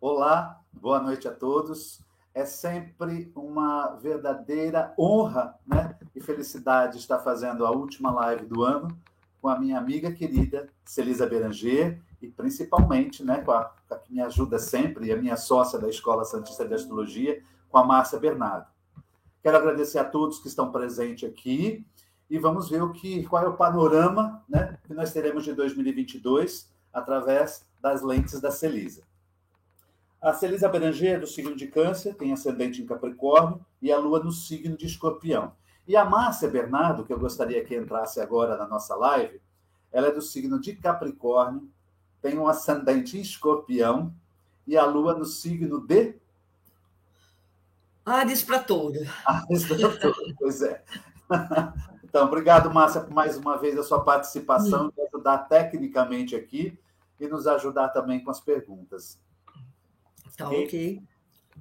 Olá, boa noite a todos. É sempre uma verdadeira honra né, e felicidade estar fazendo a última live do ano com a minha amiga querida Celisa Beranger e principalmente né, com, a, a que me ajuda sempre, a minha sócia da Escola Santista de Astrologia, com a Márcia Bernardo. Quero agradecer a todos que estão presentes aqui e vamos ver o que, qual é o panorama né, que nós teremos de 2022 através das lentes da Celisa. A Celisa Beranger é do signo de Câncer, tem ascendente em Capricórnio e a Lua no signo de Escorpião. E a Márcia Bernardo, que eu gostaria que entrasse agora na nossa live, ela é do signo de Capricórnio, tem um ascendente em Escorpião e a Lua no signo de Ares para touro. Ares para touro, pois é. Então, obrigado, Márcia, por mais uma vez a sua participação, de ajudar tecnicamente aqui e nos ajudar também com as perguntas. Tá ok.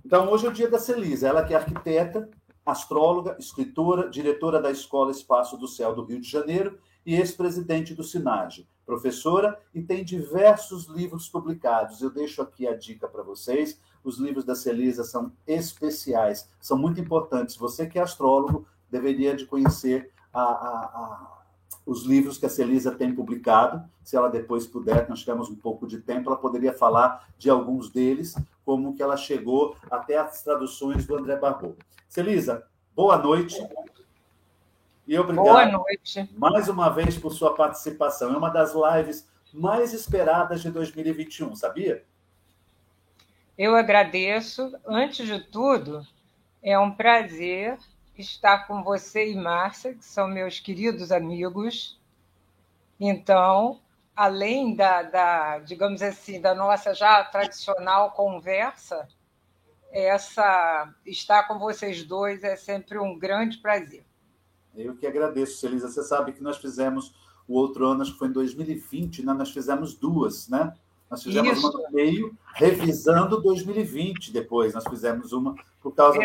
Então, hoje é o dia da Celisa, ela que é arquiteta, astróloga, escritora, diretora da Escola Espaço do Céu do Rio de Janeiro e ex-presidente do SINAGE, professora e tem diversos livros publicados. Eu deixo aqui a dica para vocês. Os livros da Celisa são especiais, são muito importantes. Você que é astrólogo deveria de conhecer a, a, a os livros que a Celisa tem publicado. Se ela depois puder, nós tivemos um pouco de tempo, ela poderia falar de alguns deles, como que ela chegou até as traduções do André Barbeau. Celisa, boa noite. E obrigado boa noite. mais uma vez por sua participação. É uma das lives mais esperadas de 2021, sabia? Eu agradeço. Antes de tudo, é um prazer estar com você e Márcia, que são meus queridos amigos. Então, além da, da, digamos assim, da nossa já tradicional conversa, essa estar com vocês dois é sempre um grande prazer. Eu que agradeço, Celisa. Você sabe que nós fizemos o outro ano, acho que foi em 2020, né? nós fizemos duas, né? Nós fizemos Isso. uma no meio, revisando 2020 depois. Nós fizemos uma por causa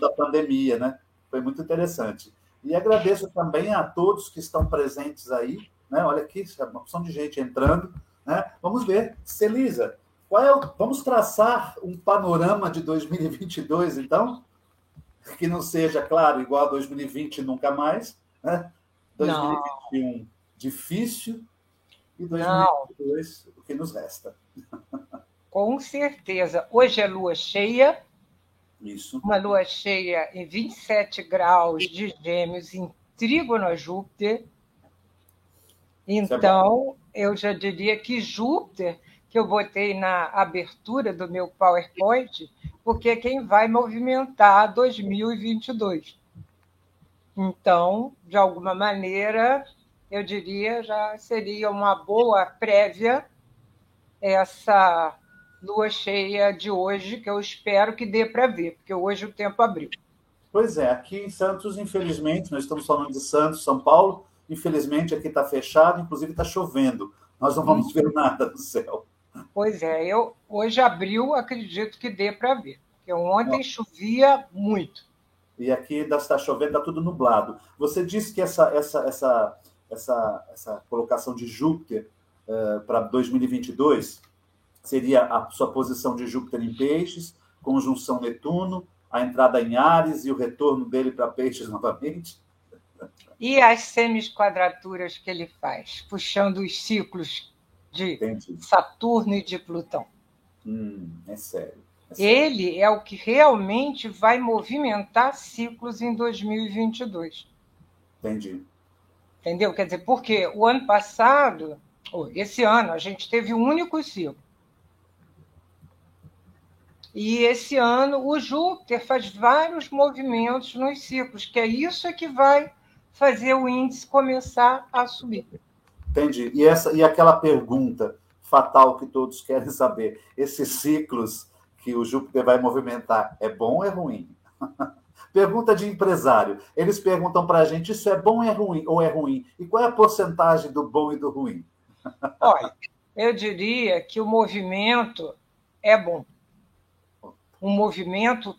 da pandemia, né? Foi muito interessante. E agradeço também a todos que estão presentes aí, né? Olha aqui, uma opção de gente entrando, né? Vamos ver, Celisa, qual é o... vamos traçar um panorama de 2022, então, que não seja, claro, igual a 2020 nunca mais, né? 2021 não. difícil e 2022 não. o que nos resta. Com certeza. Hoje é lua cheia. Isso. Uma lua cheia em 27 graus de Gêmeos em trígono a Júpiter. É então, eu já diria que Júpiter, que eu botei na abertura do meu PowerPoint, porque é quem vai movimentar 2022. Então, de alguma maneira, eu diria já seria uma boa prévia essa lua cheia de hoje, que eu espero que dê para ver, porque hoje o tempo abriu. Pois é, aqui em Santos, infelizmente, nós estamos falando de Santos, São Paulo, Infelizmente, aqui está fechado, inclusive está chovendo. Nós não vamos ver nada do céu. Pois é, eu hoje abriu, acredito que dê para ver. Porque ontem chovia muito. E aqui está chovendo, está tudo nublado. Você disse que essa, essa, essa, essa, essa colocação de Júpiter uh, para 2022 seria a sua posição de Júpiter em Peixes, conjunção Netuno, a entrada em Ares e o retorno dele para Peixes novamente? E as semisquadraturas que ele faz, puxando os ciclos de Entendi. Saturno e de Plutão. Hum, é sério, é sério. Ele é o que realmente vai movimentar ciclos em 2022. Entendi. Entendeu? Quer dizer, porque o ano passado, esse ano, a gente teve um único ciclo. E esse ano o Júpiter faz vários movimentos nos ciclos, que é isso que vai fazer o índice começar a subir. Entendi. E, essa, e aquela pergunta fatal que todos querem saber: esses ciclos que o Júpiter vai movimentar, é bom ou é ruim? Pergunta de empresário. Eles perguntam para a gente: isso é bom ou é ruim? Ou é ruim? E qual é a porcentagem do bom e do ruim? Olha, eu diria que o movimento é bom. Um movimento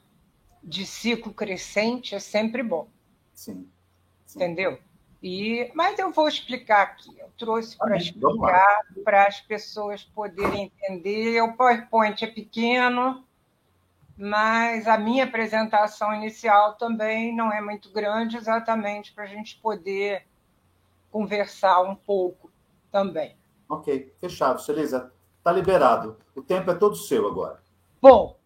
de ciclo crescente é sempre bom. Sim. Entendeu? E, mas eu vou explicar aqui. Eu trouxe para explicar, para as pessoas poderem entender. O PowerPoint é pequeno, mas a minha apresentação inicial também não é muito grande, exatamente para a gente poder conversar um pouco também. Ok, fechado. Celisa, está liberado. O tempo é todo seu agora. Bom,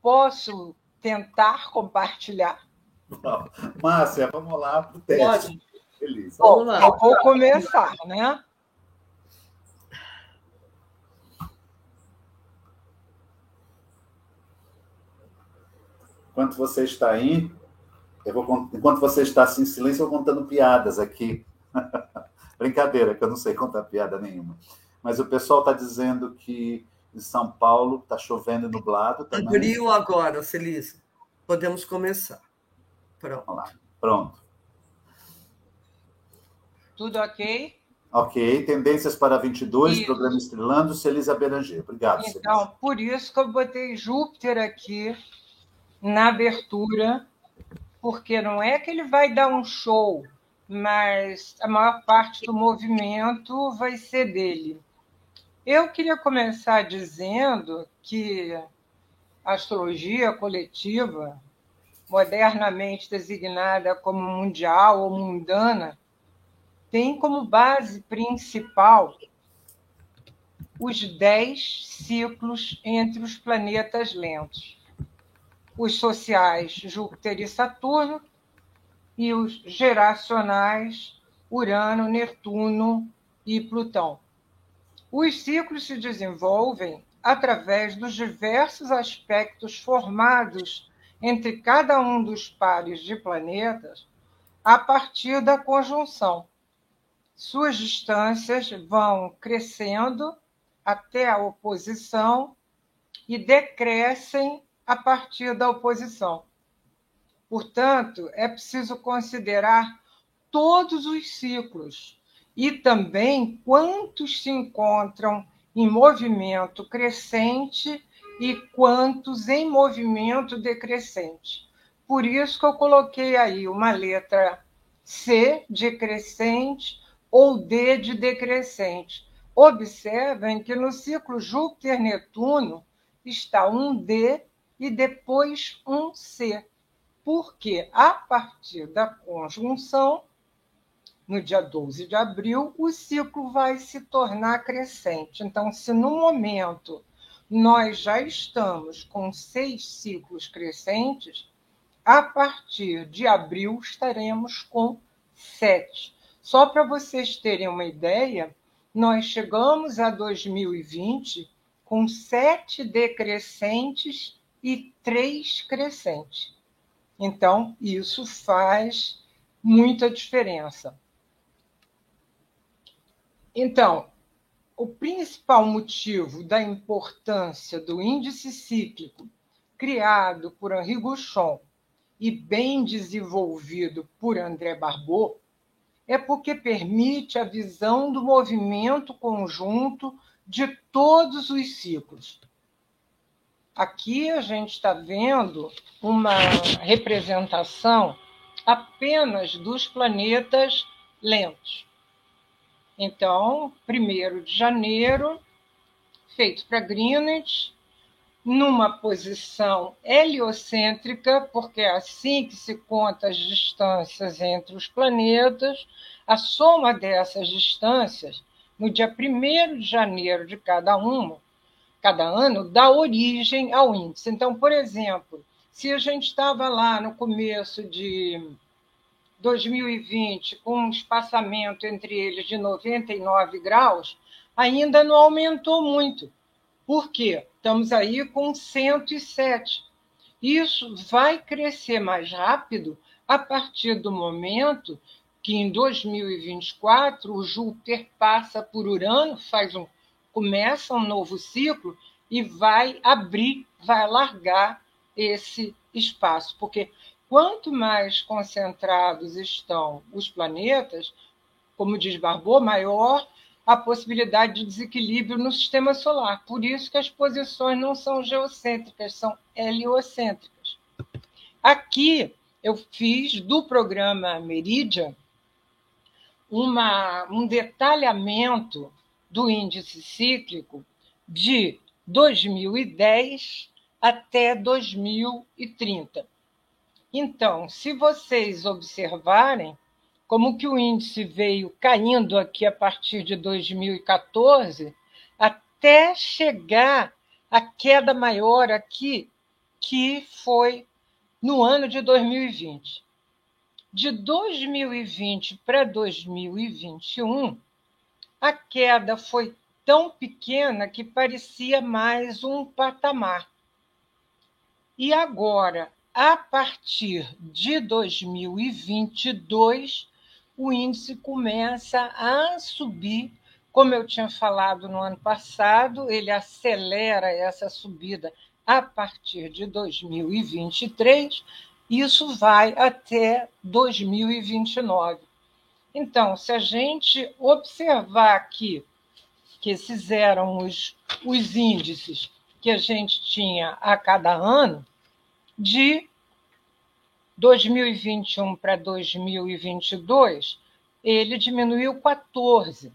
posso tentar compartilhar? Márcia, vamos lá para o teste. Pode. Feliz. Bom, vamos lá. Eu vou começar, né? Enquanto você está aí, eu vou, enquanto você está assim, em silêncio, eu vou contando piadas aqui. Brincadeira, que eu não sei contar piada nenhuma. Mas o pessoal está dizendo que em São Paulo está chovendo e nublado também. Abriu agora, Celise. Podemos começar. Pronto. Pronto. Tudo ok? Ok. Tendências para 22, isso. programa Estrelando, Celisa Beranger. Obrigado, Então, Celisa. por isso que eu botei Júpiter aqui na abertura, porque não é que ele vai dar um show, mas a maior parte do movimento vai ser dele. Eu queria começar dizendo que a astrologia coletiva modernamente designada como mundial ou mundana, tem como base principal os dez ciclos entre os planetas lentos. Os sociais, Júpiter e Saturno, e os geracionais, Urano, Netuno e Plutão. Os ciclos se desenvolvem através dos diversos aspectos formados entre cada um dos pares de planetas a partir da conjunção. Suas distâncias vão crescendo até a oposição e decrescem a partir da oposição. Portanto, é preciso considerar todos os ciclos e também quantos se encontram em movimento crescente e quantos em movimento decrescente. Por isso que eu coloquei aí uma letra C de crescente ou D de decrescente. Observem que no ciclo Júpiter-Netuno está um D e depois um C, porque a partir da conjunção, no dia 12 de abril, o ciclo vai se tornar crescente. Então, se no momento nós já estamos com seis ciclos crescentes, a partir de abril estaremos com sete. Só para vocês terem uma ideia, nós chegamos a 2020 com sete decrescentes e três crescentes. Então, isso faz muita diferença. Então, o principal motivo da importância do índice cíclico criado por Henri Gouchon e bem desenvolvido por André Barbeau é porque permite a visão do movimento conjunto de todos os ciclos. Aqui a gente está vendo uma representação apenas dos planetas lentos. Então, 1 de janeiro, feito para Greenwich, numa posição heliocêntrica, porque é assim que se conta as distâncias entre os planetas, a soma dessas distâncias, no dia 1 de janeiro de cada uma, cada ano, dá origem ao índice. Então, por exemplo, se a gente estava lá no começo de 2020, com um espaçamento entre eles de 99 graus, ainda não aumentou muito. Por quê? Estamos aí com 107. Isso vai crescer mais rápido a partir do momento que em 2024 o Júpiter passa por Urano, faz um começa um novo ciclo e vai abrir, vai alargar esse espaço, porque quanto mais concentrados estão os planetas, como diz Barbot, maior a possibilidade de desequilíbrio no sistema solar. Por isso que as posições não são geocêntricas, são heliocêntricas. Aqui eu fiz do programa Meridian uma, um detalhamento do índice cíclico de 2010 até 2030. Então, se vocês observarem como que o índice veio caindo aqui a partir de 2014 até chegar a queda maior aqui, que foi no ano de 2020. De 2020 para 2021, a queda foi tão pequena que parecia mais um patamar. E agora, a partir de 2022, o índice começa a subir. Como eu tinha falado no ano passado, ele acelera essa subida a partir de 2023, isso vai até 2029. Então, se a gente observar aqui que esses eram os, os índices que a gente tinha a cada ano, de 2021 para 2022, ele diminuiu 14,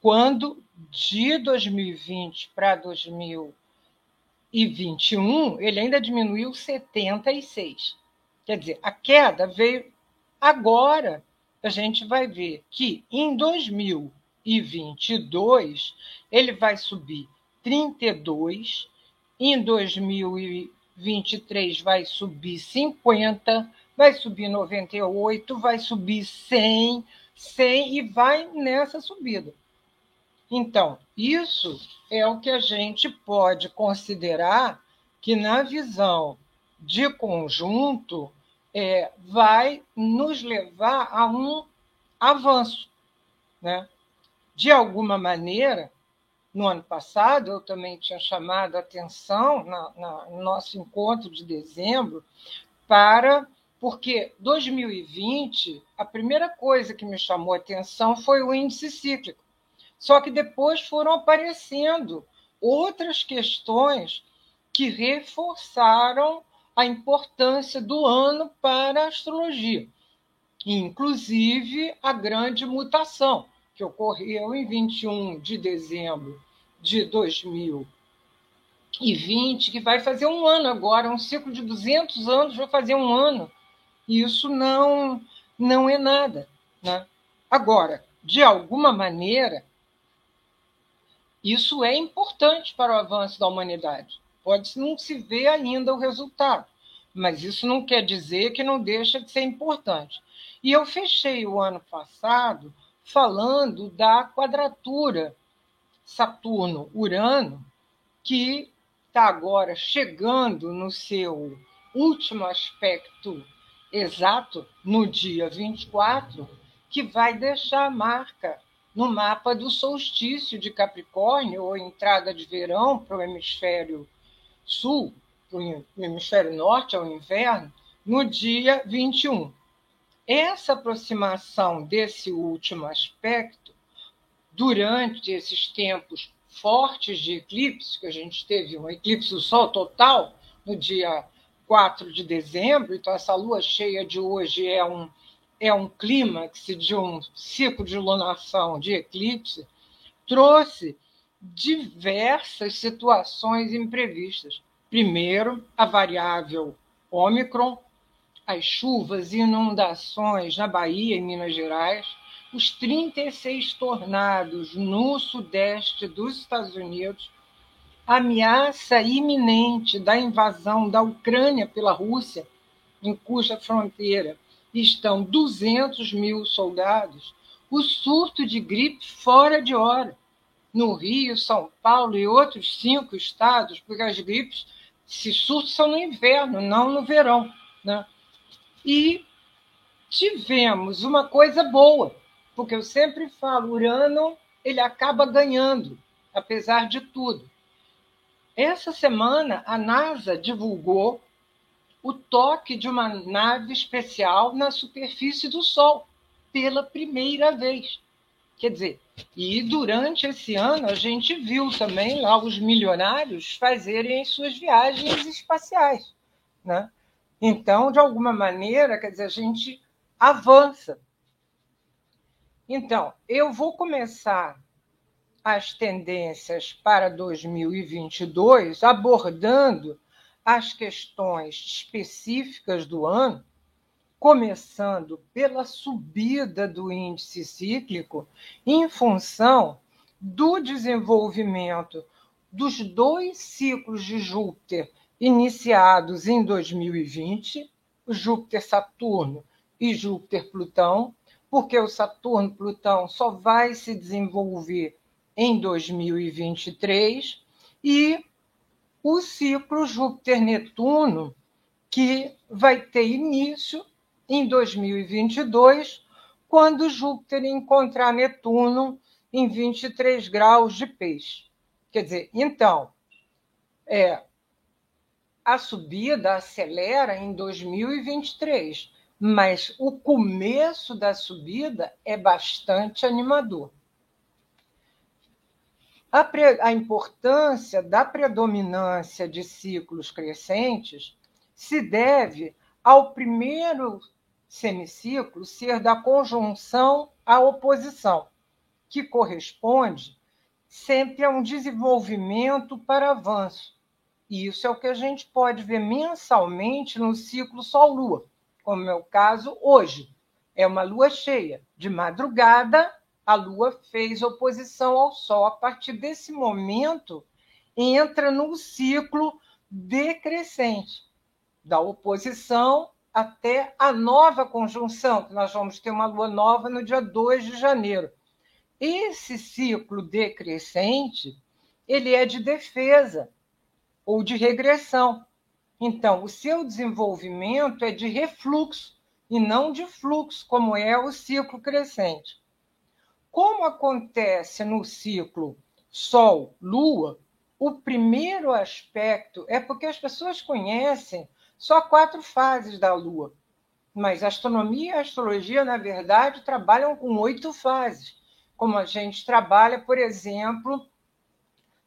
quando de 2020 para 2021 ele ainda diminuiu 76. Quer dizer, a queda veio agora. A gente vai ver que em 2022 ele vai subir 32, em 2021 23 vai subir 50, vai subir 98, vai subir 100, 100 e vai nessa subida. Então, isso é o que a gente pode considerar que, na visão de conjunto, é, vai nos levar a um avanço. Né? De alguma maneira, no ano passado, eu também tinha chamado a atenção na, na, no nosso encontro de dezembro para porque 2020 a primeira coisa que me chamou a atenção foi o índice cíclico. Só que depois foram aparecendo outras questões que reforçaram a importância do ano para a astrologia, inclusive a grande mutação que ocorreu em 21 de dezembro de 2020, que vai fazer um ano agora, um ciclo de 200 anos vai fazer um ano. E isso não, não é nada. Né? Agora, de alguma maneira, isso é importante para o avanço da humanidade. Pode não se ver ainda o resultado, mas isso não quer dizer que não deixa de ser importante. E eu fechei o ano passado falando da quadratura Saturno-Urano, que está agora chegando no seu último aspecto exato, no dia 24, que vai deixar a marca no mapa do solstício de Capricórnio, ou entrada de verão para o hemisfério sul, para o hemisfério norte, ao inverno, no dia 21. Essa aproximação desse último aspecto durante esses tempos fortes de eclipse, que a gente teve um eclipse do Sol total no dia 4 de dezembro, então essa lua cheia de hoje é um, é um clímax de um ciclo de lunação de eclipse, trouxe diversas situações imprevistas. Primeiro, a variável Ômicron, as chuvas e inundações na Bahia e Minas Gerais, os 36 tornados no sudeste dos Estados Unidos, ameaça iminente da invasão da Ucrânia pela Rússia, em cuja fronteira estão 200 mil soldados, o surto de gripe fora de hora, no Rio, São Paulo e outros cinco estados, porque as gripes, se são no inverno, não no verão. Né? E tivemos uma coisa boa, porque eu sempre falo, Urano ele acaba ganhando, apesar de tudo. Essa semana a NASA divulgou o toque de uma nave especial na superfície do Sol pela primeira vez. Quer dizer, e durante esse ano a gente viu também lá os milionários fazerem suas viagens espaciais, né? Então, de alguma maneira, quer dizer, a gente avança Então, eu vou começar as tendências para 2022 abordando as questões específicas do ano, começando pela subida do índice cíclico em função do desenvolvimento dos dois ciclos de Júpiter iniciados em 2020, Júpiter-Saturno e Júpiter-Plutão, porque o Saturno-Plutão só vai se desenvolver em 2023, e o ciclo Júpiter-Netuno, que vai ter início em 2022, quando Júpiter encontrar Netuno em 23 graus de peixe. Quer dizer, então, é, a subida acelera em 2023, mas o começo da subida é bastante animador. A, pre... a, importância da predominância de ciclos crescentes se deve ao primeiro semiciclo ser da conjunção à oposição, que corresponde sempre a um desenvolvimento para avanço. E isso é o que a gente pode ver mensalmente no ciclo Sol-Lua, como é o caso hoje. É uma lua cheia. De madrugada, a lua fez oposição ao Sol. A partir desse momento, entra no ciclo decrescente, da oposição até a nova conjunção, que nós vamos ter uma lua nova no dia 2 de janeiro. Esse ciclo decrescente, ele é de defesa ou de regressão. Então, o seu desenvolvimento é de refluxo e não de fluxo, como é o ciclo crescente. Como acontece no ciclo Sol-Lua, o primeiro aspecto é porque as pessoas conhecem só quatro fases da Lua. Mas a astronomia e a astrologia, na verdade, trabalham com oito fases, como a gente trabalha, por exemplo,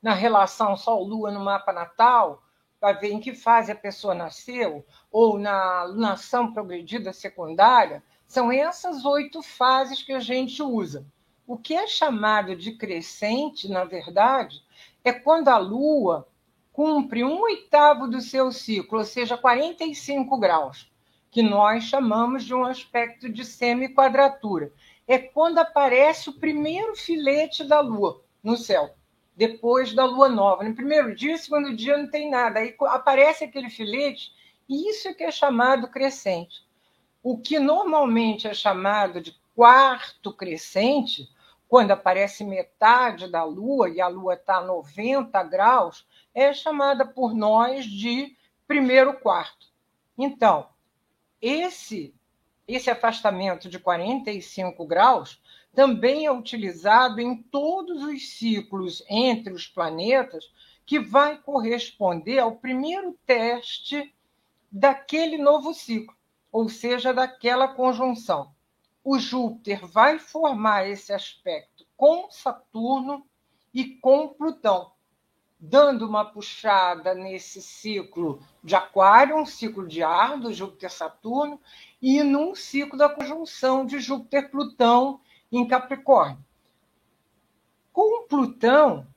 na relação Sol-Lua no mapa natal, para ver em que fase a pessoa nasceu, ou na lunação progredida secundária. São essas oito fases que a gente usa. O que é chamado de crescente, na verdade, é quando a Lua cumpre um oitavo do seu ciclo, ou seja, 45 graus, que nós chamamos de um aspecto de semi-quadratura. É quando aparece o primeiro filete da Lua no céu, depois da Lua nova. No primeiro dia, segundo dia não tem nada. Aí aparece aquele filete, e isso é que é chamado crescente. O que normalmente é chamado de quarto crescente, quando aparece metade da Lua e a Lua está a 90 graus, é chamada por nós de primeiro quarto. Então, esse, esse afastamento de 45 graus também é utilizado em todos os ciclos entre os planetas, que vai corresponder ao primeiro teste daquele novo ciclo, ou seja, daquela conjunção. O Júpiter vai formar esse aspecto com Saturno e com Plutão dando uma puxada nesse ciclo de Aquário, um ciclo de ar do Júpiter-Saturno, e num ciclo da conjunção de Júpiter-Plutão em Capricórnio. Com Plutão,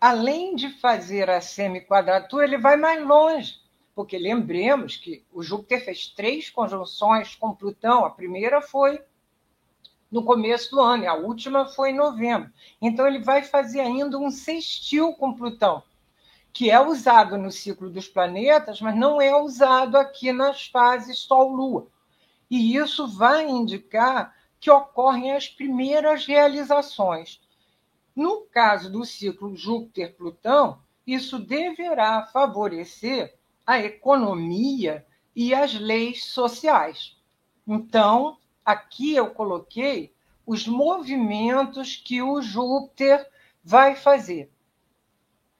além de fazer a semi-quadratura, ele vai mais longe, porque lembremos que o Júpiter fez três conjunções com Plutão. A primeira foi no começo do ano, e a última foi em novembro. Então, ele vai fazer ainda um sextil com Plutão, que é usado no ciclo dos planetas, mas não é usado aqui nas fases Sol-Lua. E isso vai indicar que ocorrem as primeiras realizações. No caso do ciclo Júpiter-Plutão, isso deverá favorecer a economia e as leis sociais. Então, aqui eu coloquei os movimentos que o Júpiter vai fazer.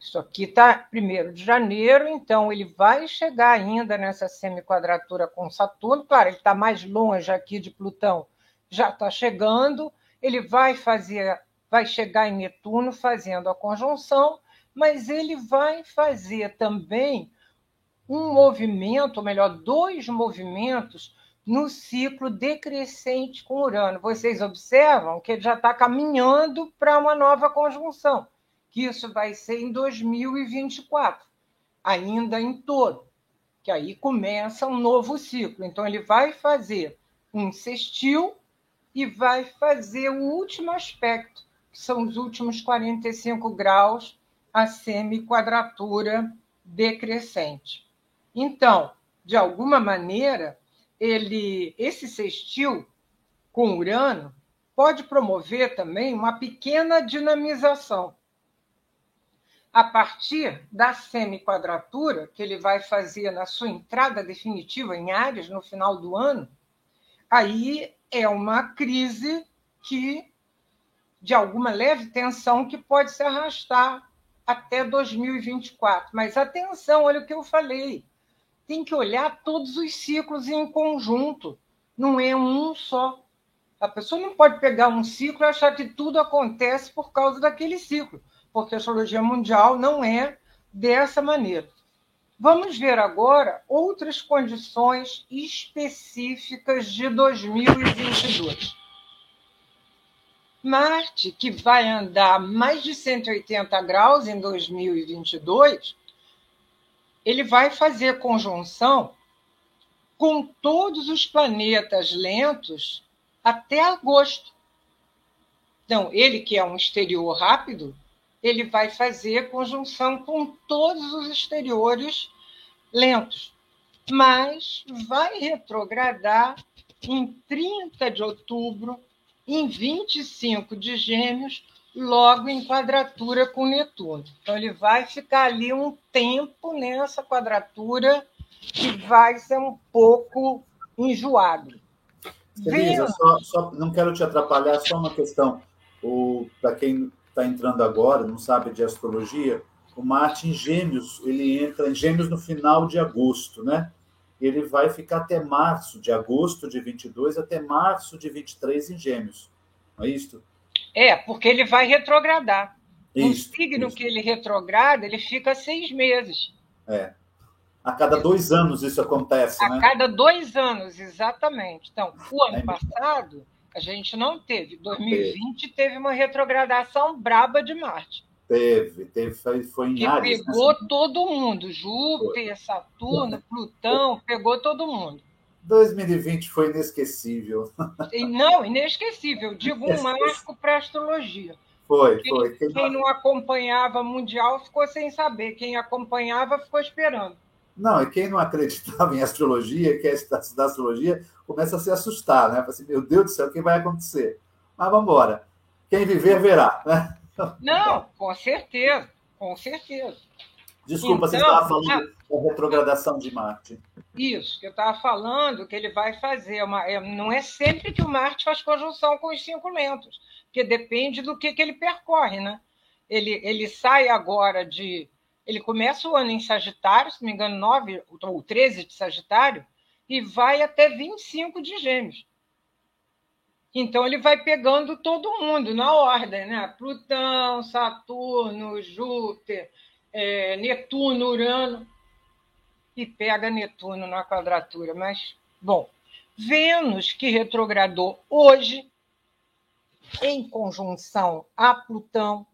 Isso aqui está 1 de janeiro, então ele vai chegar ainda nessa semiquadratura com Saturno. Claro, ele está mais longe aqui de Plutão, já está chegando. Ele vai fazer, vai chegar em Netuno fazendo a conjunção, mas ele vai fazer também um movimento, ou melhor, dois movimentos no ciclo decrescente com Urano. Vocês observam que ele já está caminhando para uma nova conjunção, que isso vai ser em 2024, ainda em todo, que aí começa um novo ciclo. Então, ele vai fazer um sextil e vai fazer o último aspecto, que são os últimos 45 graus, a semi-quadratura decrescente. Então, de alguma maneira, ele, esse sextil com Urano pode promover também uma pequena dinamização. A partir da semi-quadratura que ele vai fazer na sua entrada definitiva em Ares no final do ano, aí é uma crise que de alguma leve tensão que pode se arrastar até 2024. Mas atenção, olha o que eu falei tem que olhar todos os ciclos em conjunto, não é um só. A pessoa não pode pegar um ciclo e achar que tudo acontece por causa daquele ciclo, porque a astrologia mundial não é dessa maneira. Vamos ver agora outras condições específicas de 2022. Marte, que vai andar mais de 180 graus em 2022, ele vai fazer conjunção com todos os planetas lentos até agosto. Então, ele que é um exterior rápido, ele vai fazer conjunção com todos os exteriores lentos, mas vai retrogradar em 30 de outubro, em 25 de Gêmeos logo em quadratura com Netuno. Então, ele vai ficar ali um tempo nessa quadratura que vai ser um pouco enjoado. Elisa, só, só, não quero te atrapalhar, só uma questão. Para quem está entrando agora, não sabe de astrologia, o Marte em Gêmeos, ele entra em Gêmeos no final de agosto, né? Ele vai ficar até março, de agosto de 22 até março de 23 em Gêmeos. Não é isso? É, porque ele vai retrogradar. Isso, no signo isso. que ele retrograda, ele fica seis meses. É. A cada dois anos isso acontece, a né? A cada dois anos, exatamente. Então, o ano é. passado, a gente não teve. 2020 teve uma retrogradação braba de Marte. Teve, teve, foi, foi em que Ares. Né? pegou né? todo mundo. Júpiter, Saturno, Plutão, pegou todo mundo. 2020 foi inesquecível. Não, inesquecível. Digo um marco para a astrologia. Foi, quem, foi. Quem, quem não acompanhava Mundial ficou sem saber. Quem acompanhava ficou esperando. Não, e quem não acreditava em astrologia, quer estudar astrologia, começa a se assustar, né? Assim, meu Deus do céu, o que vai acontecer? Mas vamos embora. Quem viver, verá. Né? Não, com certeza, com certeza. Desculpa, então, você estava falando a... da retrogradação de Marte. Isso, que eu estava falando que ele vai fazer. Uma, é, não é sempre que o Marte faz conjunção com os cinco lentos, porque depende do que, que ele percorre, né? Ele, ele sai agora de. Ele começa o ano em Sagitário, se não me engano, 9 ou 13 de Sagitário, e vai até 25 de Gêmeos. Então ele vai pegando todo mundo na ordem, né? Plutão, Saturno, Júpiter, é, Netuno, Urano, e pega Netuno na quadratura. Mas, bom, Vênus, que retrogradou hoje, em conjunção a Plutão,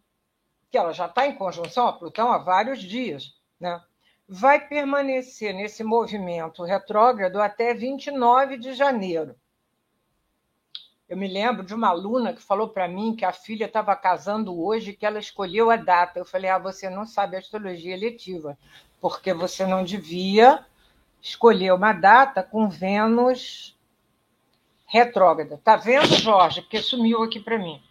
que ela já está em conjunção a Plutão há vários dias, né? Vai permanecer nesse movimento retrógrado até 29 de janeiro. Eu me lembro de uma aluna que falou para mim que a filha estava casando hoje que ela escolheu a data. Eu falei: ah, você não sabe astrologia eletiva, porque você não devia escolher uma data com Vênus retrógrada. Tá vendo, Jorge? Porque sumiu aqui para mim.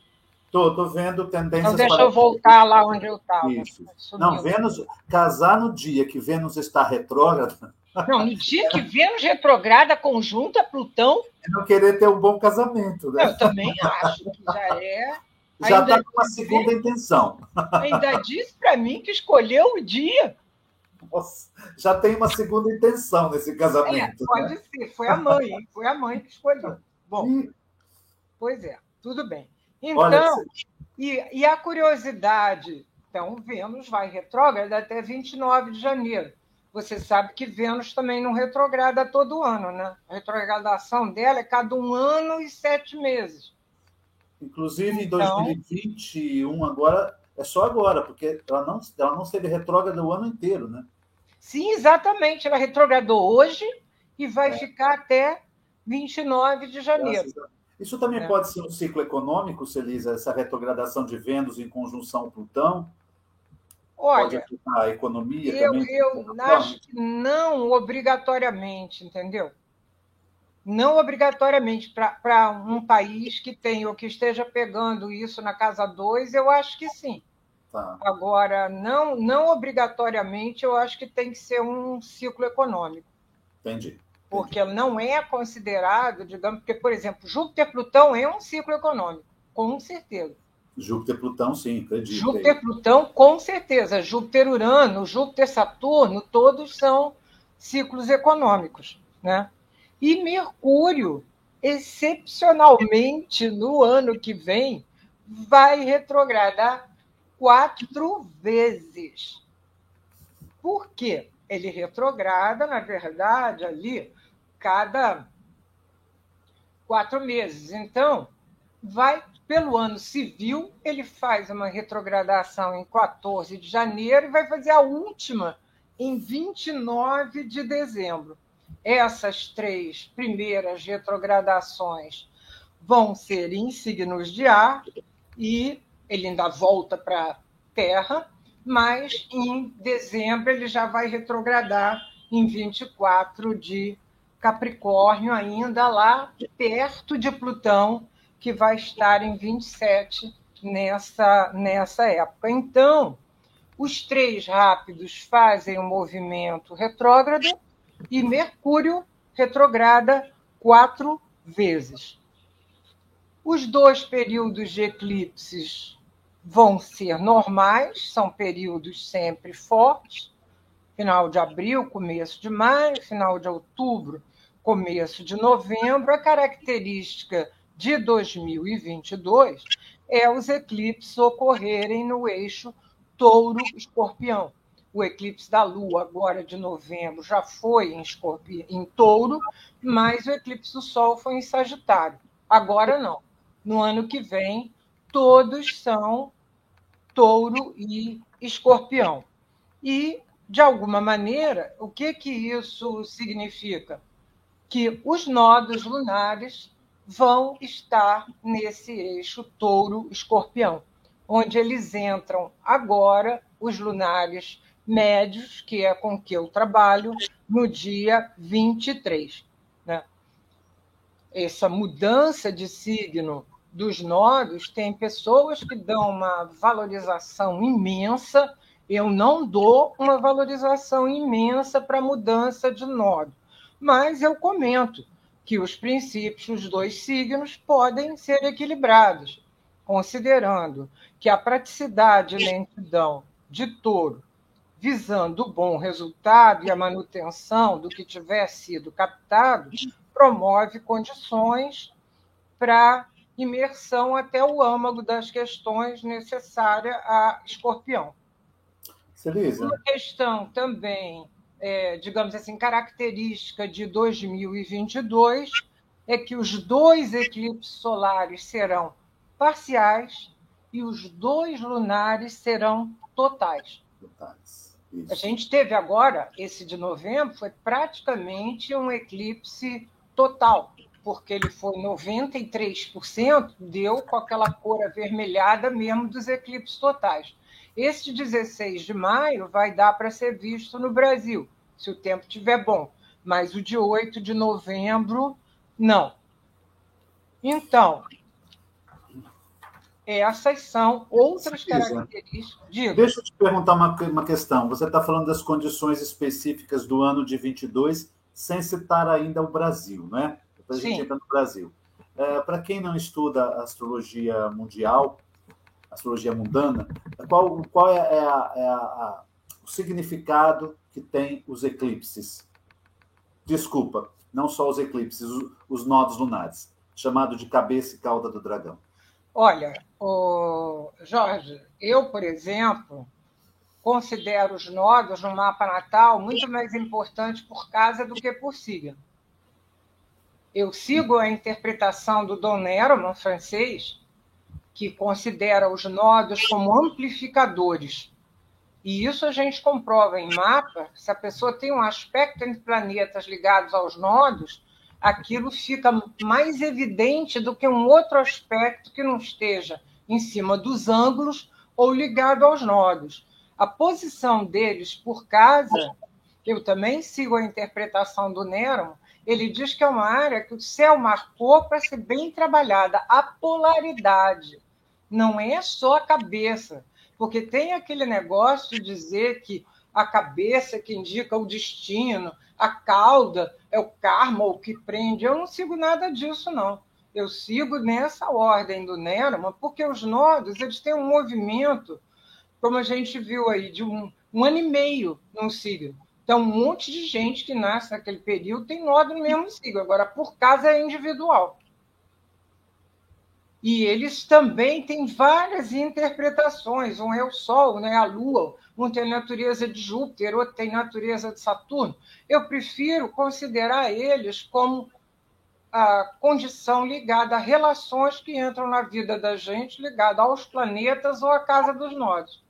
Tô, tô vendo tendências. Então deixa para... eu voltar lá onde eu estava. Não, Vênus casar no dia que Vênus está retrógrada não, no dia que Vênus retrograda conjunta Plutão. É não querer ter um bom casamento, né? Eu também acho que já é. Já está com uma segunda intenção. Ainda disse para mim que escolheu o dia. Nossa, já tem uma segunda intenção nesse casamento. É, pode né? ser, foi a mãe, foi a mãe que escolheu. Bom, e... pois é, tudo bem. Então, e, e a curiosidade, então, Vênus vai retrógrada até 29 de janeiro você sabe que Vênus também não retrograda todo ano, né? A retrogradação dela é cada um ano e sete meses. Inclusive, em então, 2021, agora, é só agora, porque ela não, ela não esteve retrógrada o ano inteiro, né? Sim, exatamente. Ela retrogradou hoje e vai é. ficar até 29 de janeiro. Isso também é. pode ser um ciclo econômico, Celisa, essa retrogradação de Vênus em conjunção Plutão? Olha, pode afetar a economia eu, também? Eu acho que não obrigatoriamente, entendeu? Não obrigatoriamente para um país que tem ou que esteja pegando isso na casa 2, eu acho que sim. Tá. Agora, não, não obrigatoriamente, eu acho que tem que ser um ciclo econômico. Entendi porque não é considerado, digamos, porque, por exemplo, Júpiter-Plutão é um ciclo econômico, com certeza. Júpiter-Plutão, sim, acredito. Júpiter-Plutão, com certeza. Júpiter-Urano, Júpiter-Saturno, todos são ciclos econômicos. Né? E Mercúrio, excepcionalmente, no ano que vem, vai retrogradar quatro vezes. Por quê? Ele retrograda, na verdade, ali cada quatro meses. Então, vai pelo ano civil, ele faz uma retrogradação em 14 de janeiro e vai fazer a última em 29 de dezembro. Essas três primeiras retrogradações vão ser em signos de ar e ele ainda volta para a Terra, mas em dezembro ele já vai retrogradar em 24 de Capricórnio, ainda lá perto de Plutão, que vai estar em 27 nessa, nessa época. Então, os três rápidos fazem o um movimento retrógrado e Mercúrio retrograda quatro vezes. Os dois períodos de eclipses vão ser normais, são períodos sempre fortes, final de abril, começo de maio, final de outubro, começo de novembro. A característica de 2022 é os eclipses ocorrerem no eixo touro-escorpião. O eclipse da Lua, agora de novembro, já foi em, escorpião, em touro, mas o eclipse do Sol foi em Sagitário. Agora não. No ano que vem, todos são touro e escorpião. E, de alguma maneira, o que, que isso significa? Que os nodos lunares vão estar nesse eixo touro-escorpião, onde eles entram agora, os lunares médios, que é com que eu trabalho, no dia 23. Né? Essa mudança de signo dos nodos, tem pessoas que dão uma valorização imensa. Eu não dou uma valorização imensa para a mudança de nodo, mas eu comento que os princípios dos dois signos podem ser equilibrados, considerando que a praticidade e lentidão de touro, visando o bom resultado e a manutenção do que tiver sido captado, promove condições para imersão até o âmago das questões necessárias a escorpião. Celisa. Uma questão também, é, digamos assim, característica de 2022 é que os dois eclipses solares serão parciais e os dois lunares serão totais. Totais. Isso. A gente teve agora, esse de novembro, foi praticamente um eclipse total porque ele foi 93%, deu com aquela cor avermelhada mesmo dos eclipses totais. Esse de 16 de maio vai dar para ser visto no Brasil, se o tempo estiver bom, mas o de 8 de novembro, não. Então, essas são outras características. Deixa eu te perguntar uma, uma questão. Você está falando das condições específicas do ano de 22, sem citar ainda o Brasil, né? Depois a gente entra no Brasil. É, Para quem não estuda astrologia mundial, astrologia mundana, qual, qual é, é, a, é a, a, o significado que tem os eclipses? Desculpa, não só os eclipses, os, os nodos lunares, chamado de cabeça e cauda do dragão. Olha, o Jorge, eu, por exemplo, considero os nodos no mapa natal muito mais importantes por casa do que por signo. Eu sigo a interpretação do Dom Nerman, francês, que considera os nodos como amplificadores. E isso a gente comprova em mapa. Se a pessoa tem um aspecto entre planetas ligados aos nodos, aquilo fica mais evidente do que um outro aspecto que não esteja em cima dos ângulos ou ligado aos nodos. A posição deles por casa, eu também sigo a interpretação do Nero, ele diz que é uma área que o céu marcou para ser bem trabalhada. A polaridade não é só a cabeça, porque tem aquele negócio de dizer que a cabeça que indica o destino, a cauda é o karma, o que prende. Eu não sigo nada disso, não. Eu sigo nessa ordem do Nerman, porque os nodos eles têm um movimento, como a gente viu aí, de um, um ano e meio no signo. Então, um monte de gente que nasce naquele período tem nodo no mesmo signo. Agora, por casa é individual. E eles também têm várias interpretações. Um é o Sol, né? a Lua, um tem natureza de Júpiter, outro tem natureza de Saturno. Eu prefiro considerar eles como a condição ligada a relações que entram na vida da gente, ligada aos planetas ou à casa dos nodos.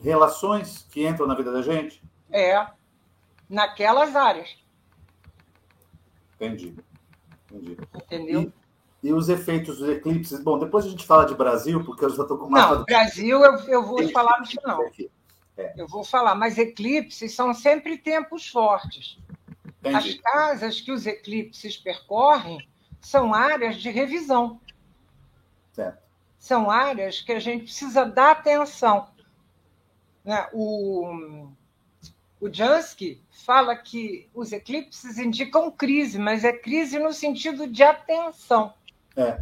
Relações que entram na vida da gente? É, naquelas áreas. Entendi. Entendi. Entendeu? E, e, os efeitos dos eclipses? Bom, depois a gente fala de Brasil, porque eu já estou com uma. Não, Brasil eu, eu vou falar no final. É. Eu vou falar, mas eclipses são sempre tempos fortes. Entendi. As casas que os eclipses percorrem são áreas de revisão. Certo. São áreas que a gente precisa dar atenção. Né? O, o Jansky fala que os eclipses indicam crise, mas é crise no sentido de atenção. É.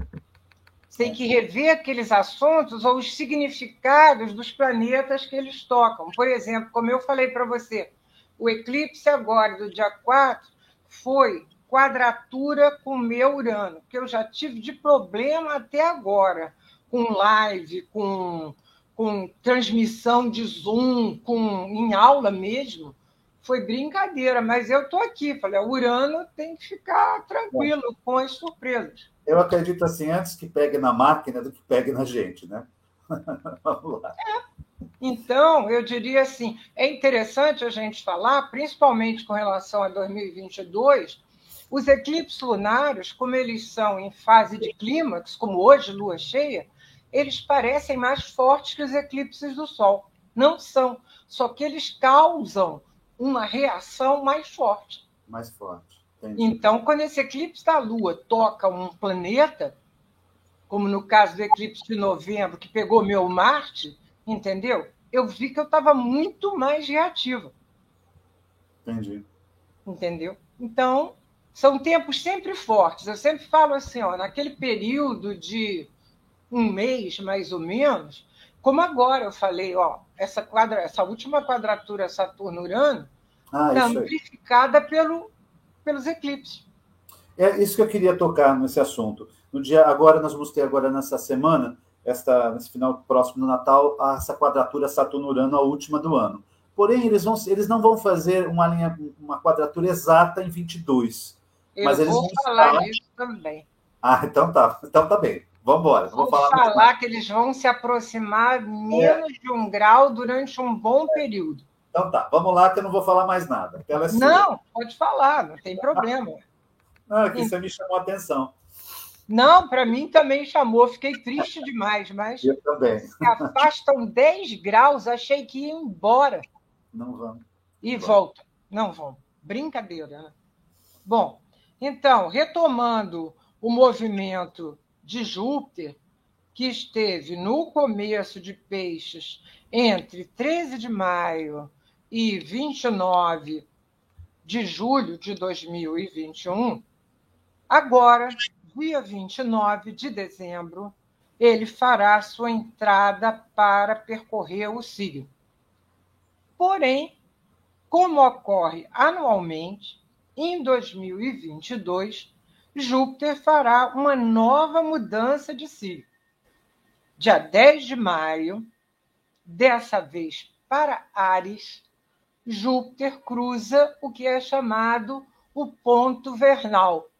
Tem que rever aqueles assuntos ou os significados dos planetas que eles tocam. Por exemplo, como eu falei para você, o eclipse agora do dia 4 foi quadratura com meu Urano, que eu já tive de problema até agora, com live, com com transmissão de Zoom, com em aula mesmo, foi brincadeira, mas eu estou aqui. Falei, o Urano tem que ficar tranquilo Bom, com as surpresas. Eu acredito assim, antes que pegue na máquina do que pegue na gente, né? Vamos lá. É. Então, eu diria assim, é interessante a gente falar, principalmente com relação a 2022, os eclipses lunares, como eles são em fase de clímax, como hoje, lua cheia, eles parecem mais fortes que os eclipses do Sol. Não são, só que eles causam uma reação mais forte. Mais forte. Entendi. Então, quando esse eclipse da Lua toca um planeta, como no caso do eclipse de novembro, que pegou meu Marte, entendeu? Eu vi que eu estava muito mais reativa. Entendi. Entendeu? Então, são tempos sempre fortes. Eu sempre falo assim, ó, naquele período de um mês, mais ou menos, como agora eu falei, ó, essa, quadra, essa última quadratura Saturno-Urano ah, está amplificada pelo, pelos eclipses. É isso que eu queria tocar nesse assunto. No dia agora nós vamos ter agora nessa semana, esta nesse final próximo do Natal, essa quadratura Saturno-Urano a última do ano. Porém, eles vão eles não vão fazer uma linha uma quadratura exata em 22. Eu mas eles vão falar disso também. Ah, então tá. Então tá bem. Vamos embora. Vou falar, falar que eles vão se aproximar menos é. de um grau durante um bom período. Então tá, vamos lá que eu não vou falar mais nada. É não, pode falar, não tem problema. Não, aqui você me chamou a atenção. Não, para mim também chamou, fiquei triste demais, mas. Eu também. Se afastam 10 graus, achei que ia embora. Não vão. E volta. Não vão. Brincadeira, né? Bom, então, retomando o movimento de Júpiter, que esteve no começo de Peixes entre 13 de maio e 29 de julho de 2021, agora, dia 29 de dezembro, ele fará sua entrada para percorrer o signo. Porém, como ocorre anualmente, em 2022, Júpiter fará uma nova mudança de si. Dia 10 de maio, dessa vez para Ares, Júpiter cruza o que é chamado o ponto vernal,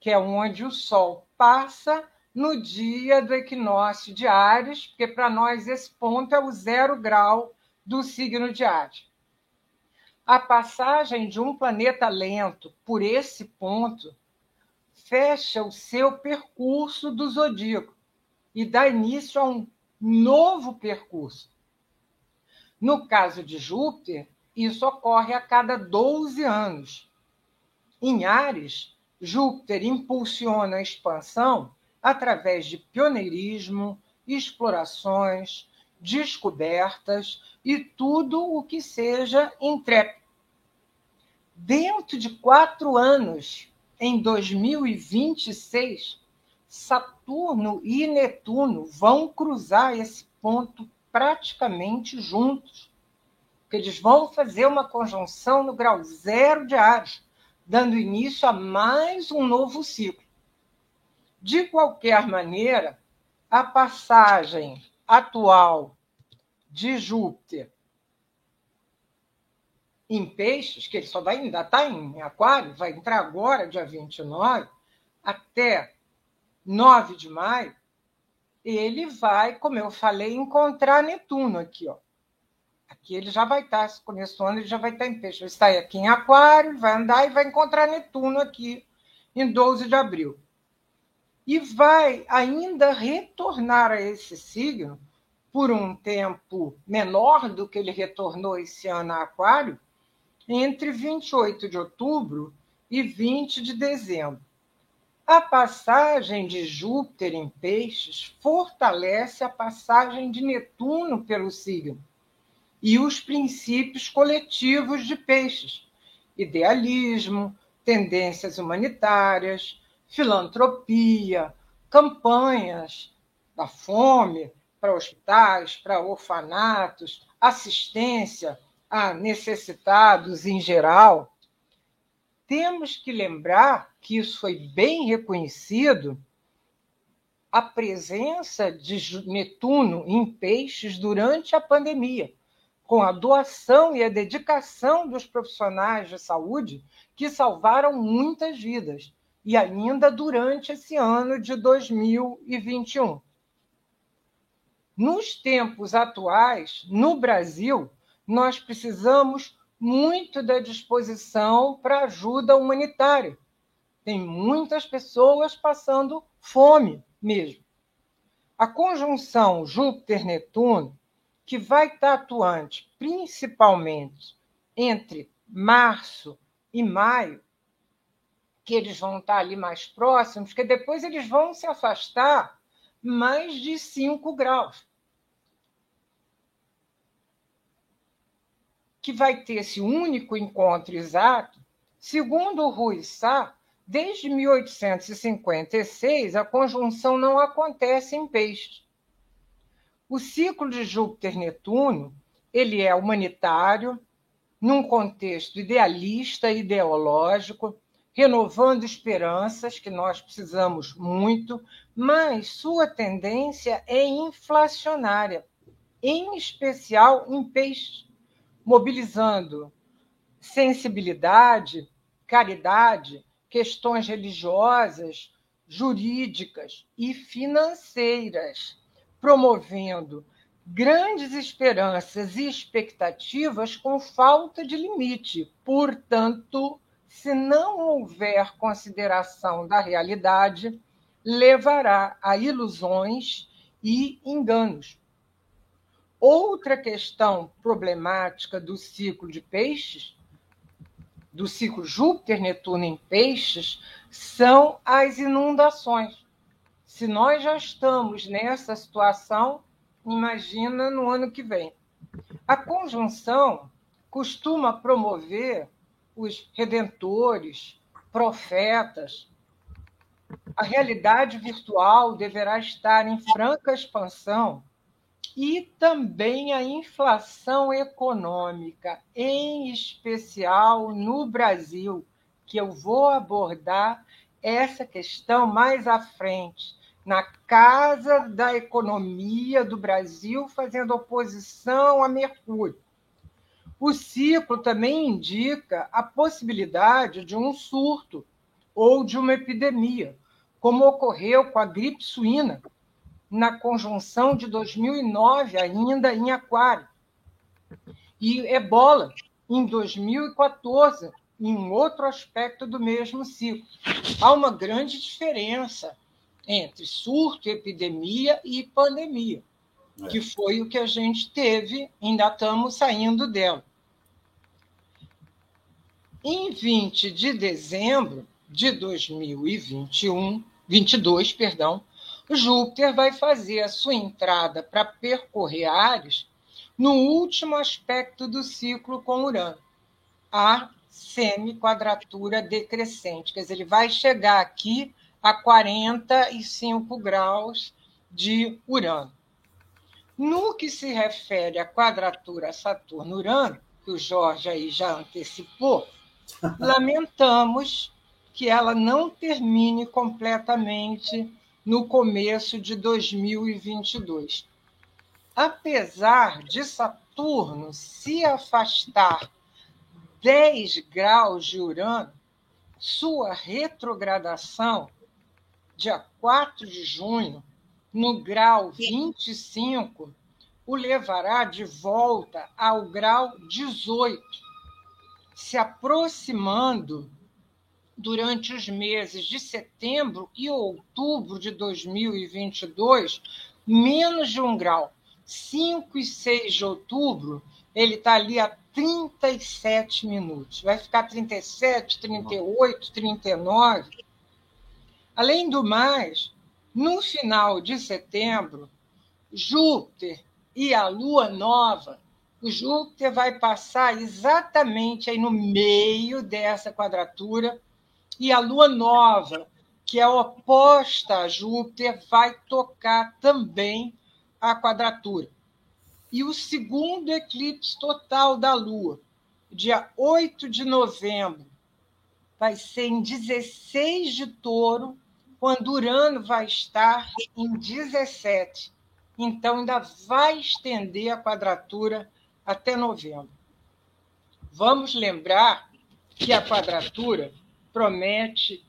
que é onde o Sol passa no dia do equinócio de Ares, porque para nós esse ponto é o zero grau do signo de Ares. A passagem de um planeta lento por esse ponto fecha o seu percurso do zodíaco e dá início a um novo percurso. No caso de Júpiter, isso ocorre a cada 12 anos. Em Ares, Júpiter impulsiona a expansão através de pioneirismo, explorações, descobertas e tudo o que seja intrépido. Dentro de quatro anos, em 2026, Saturno e Netuno vão cruzar esse ponto praticamente juntos. Porque eles vão fazer uma conjunção no grau zero de Ares, dando início a mais um novo ciclo. De qualquer maneira, a passagem atual de Júpiter em peixes, que ele só vai ainda está em aquário, vai entrar agora, dia 29, até 9 de maio, ele vai, como eu falei, encontrar Netuno aqui, ó. Aqui ele já vai estar se conectando, ele já vai estar em peixe. Ele está aqui em aquário, vai andar e vai encontrar Netuno aqui em 12 de abril. E vai ainda retornar a esse signo por um tempo menor do que ele retornou esse ano a aquário, entre 28 de outubro e 20 de dezembro. A passagem de Júpiter em Peixes fortalece a passagem de Netuno pelo signo e os princípios coletivos de Peixes: idealismo, tendências humanitárias, filantropia, campanhas da fome para hospitais, para orfanatos, assistência a necessitados em geral, temos que lembrar que isso foi bem reconhecido a presença de Netuno em peixes durante a pandemia, com a doação e a dedicação dos profissionais de saúde que salvaram muitas vidas, e ainda durante esse ano de 2021. Nos tempos atuais, no Brasil, nós precisamos muito da disposição para ajuda humanitária. Tem muitas pessoas passando fome mesmo. A conjunção Júpiter-Netuno, que vai estar atuante principalmente entre março e maio, que eles vão estar ali mais próximos, que depois eles vão se afastar mais de 5 graus. Que vai ter esse único encontro exato, segundo Rui Sá, desde 1856 a conjunção não acontece em peixes. O ciclo de Júpiter-Netuno ele é humanitário, num contexto idealista ideológico, renovando esperanças, que nós precisamos muito, mas sua tendência é inflacionária, em especial em peixes mobilizando sensibilidade, caridade, questões religiosas, jurídicas e financeiras, promovendo grandes esperanças e expectativas com falta de limite. Portanto, se não houver consideração da realidade, levará a ilusões e enganos. Outra questão problemática do ciclo de peixes, do ciclo Júpiter-Netuno em peixes, são as inundações. Se nós já estamos nessa situação, imagina no ano que vem. A conjunção costuma promover os redentores, profetas. A realidade virtual deverá estar em franca expansão e também a inflação econômica, em especial no Brasil, que eu vou abordar essa questão mais à frente. na casa da economia do Brasil, fazendo oposição a Mercúrio. O ciclo também indica a possibilidade de um surto ou de uma epidemia, como ocorreu com a gripe suína, na conjunção de 2009, ainda em Aquário, e ebola, em 2014, em um outro aspecto do mesmo ciclo. Há uma grande diferença entre surto, epidemia e pandemia, é. que foi o que a gente teve, ainda estamos saindo dela. Em 20 de dezembro de 2021, 22, perdão, Júpiter vai fazer a sua entrada para percorrer Ares no último aspecto do ciclo com Urano, a semi-quadratura decrescente. Quer dizer, ele vai chegar aqui a 45 graus de Urano. No que se refere à quadratura Saturno-Urano, que o Jorge aí já antecipou, lamentamos que ela não termine completamente no começo de 2022. Apesar de Saturno se afastar 10 graus de Urano, sua retrogradação, dia 4 de junho, no grau 25, o levará de volta ao grau 18, se aproximando durante os meses de setembro e outubro de 2022, menos de um grau. 5 e 6 de outubro, ele está ali a 37 minutos. Vai ficar 37, 38, 39. Além do mais, no final de setembro, Júpiter e a Lua nova, o Júpiter vai passar exatamente aí no meio dessa quadratura e a lua nova, que é oposta a Júpiter, vai tocar também a quadratura. E o segundo eclipse total da lua, dia 8 de novembro, vai ser em 16 de touro, quando Urano vai estar em 17. Então, ainda vai estender a quadratura até novembro. Vamos lembrar que a quadratura promete,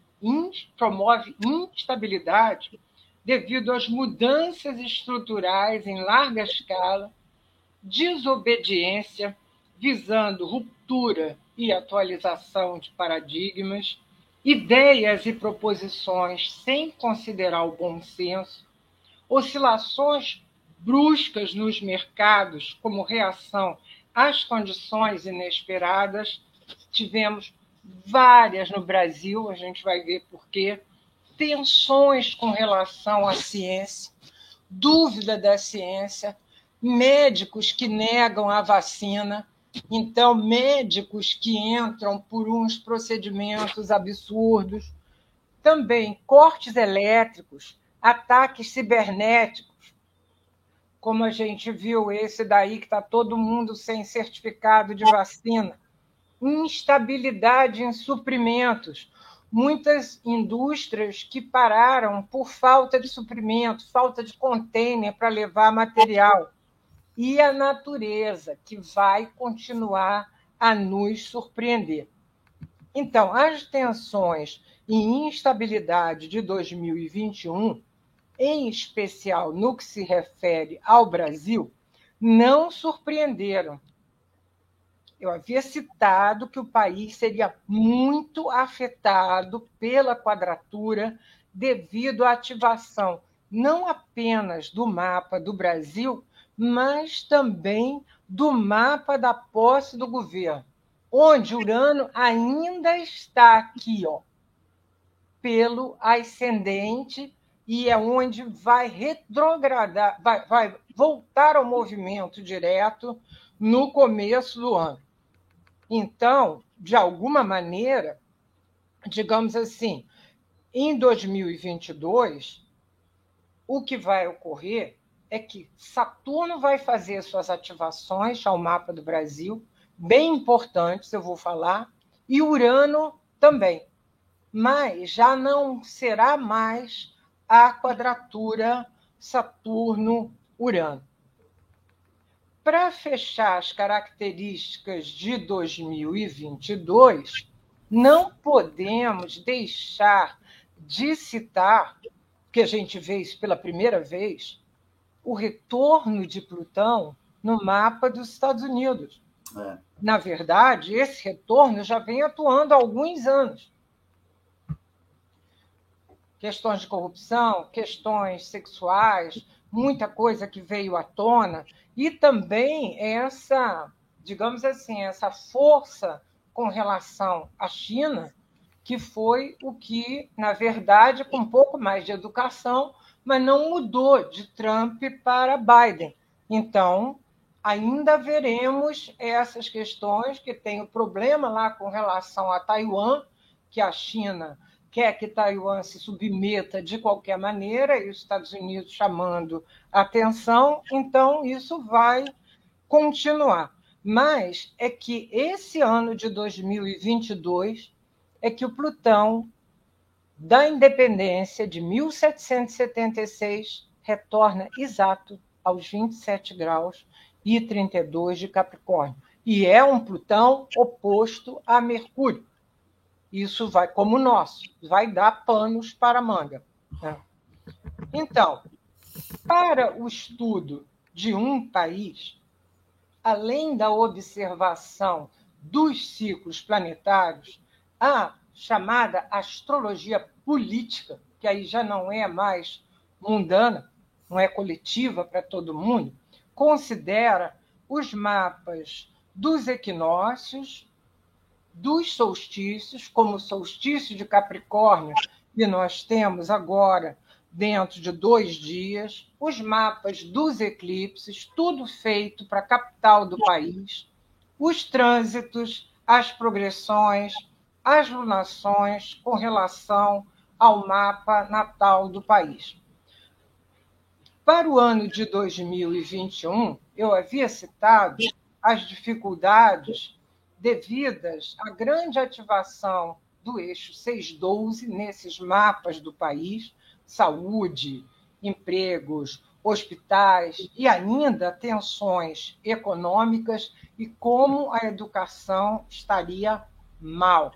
promove instabilidade devido às mudanças estruturais em larga escala, desobediência, visando ruptura e atualização de paradigmas, ideias e proposições sem considerar o bom senso, oscilações bruscas nos mercados como reação às condições inesperadas. Tivemos várias no Brasil, a gente vai ver por quê. Tensões com relação à ciência, dúvida da ciência, médicos que negam a vacina, então, médicos que entram por uns procedimentos absurdos, também cortes elétricos, ataques cibernéticos, como a gente viu esse daí que está todo mundo sem certificado de vacina instabilidade em suprimentos, muitas indústrias que pararam por falta de suprimento, falta de container para levar material, e a natureza, que vai continuar a nos surpreender. Então, as tensões e instabilidade de 2021, em especial no que se refere ao Brasil, não surpreenderam eu havia citado que o país seria muito afetado pela quadratura devido à ativação não apenas do mapa do Brasil, mas também do mapa da posse do governo, onde Urano ainda está aqui, ó, pelo ascendente e é onde vai retrogradar, vai, vai voltar ao movimento direto no começo do ano. Então, de alguma maneira, digamos assim, em 2022, o que vai ocorrer é que Saturno vai fazer suas ativações ao mapa do Brasil, bem importantes, eu vou falar, e Urano também. Mas já não será mais a quadratura Saturno-Urano. Para fechar as características de 2022, não podemos deixar de citar, que a gente vê isso pela primeira vez, o retorno de Plutão no mapa dos Estados Unidos. É. Na verdade, esse retorno já vem atuando há alguns anos. Questões de corrupção, questões sexuais, muita coisa que veio à tona, e também essa, digamos assim, essa força com relação à China, que foi o que, na verdade, com um pouco mais de educação, mas não mudou de Trump para Biden. Então, ainda veremos essas questões que tem o problema lá com relação a Taiwan, que a China quer que Taiwan se submeta de qualquer maneira, e os Estados Unidos chamando atenção, então isso vai continuar. Mas é que esse ano de 2022 é que o Plutão da independência de 1776 retorna exato aos 27 graus e 32 de Capricórnio. E é um Plutão oposto a Mercúrio. Isso vai, como o nosso, vai dar panos para a manga. Né? Então, para o estudo de um país, além da observação dos ciclos planetários, a chamada astrologia política, que aí já não é mais mundana, não é coletiva para todo mundo, considera os mapas dos equinócios, dos solstícios, como o solstício de Capricórnio, que nós temos agora dentro de dois dias, os mapas dos eclipses, tudo feito para a capital do país, os trânsitos, as progressões, as lunações com relação ao mapa natal do país. Para o ano de 2021, eu havia citado as dificuldades devidas à grande ativação do eixo 612 nesses mapas do país, saúde, empregos, hospitais e ainda tensões econômicas e como a educação estaria mal.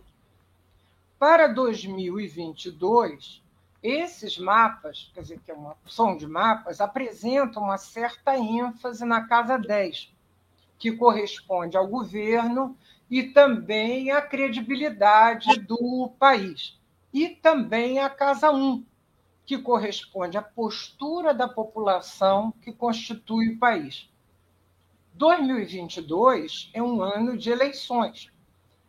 Para 2022, esses mapas, quer dizer, que é uma opção de mapas, apresentam uma certa ênfase na casa 10, que corresponde ao governo e também à credibilidade do país. E também à casa 1, que corresponde à postura da população que constitui o país. 2022 é um ano de eleições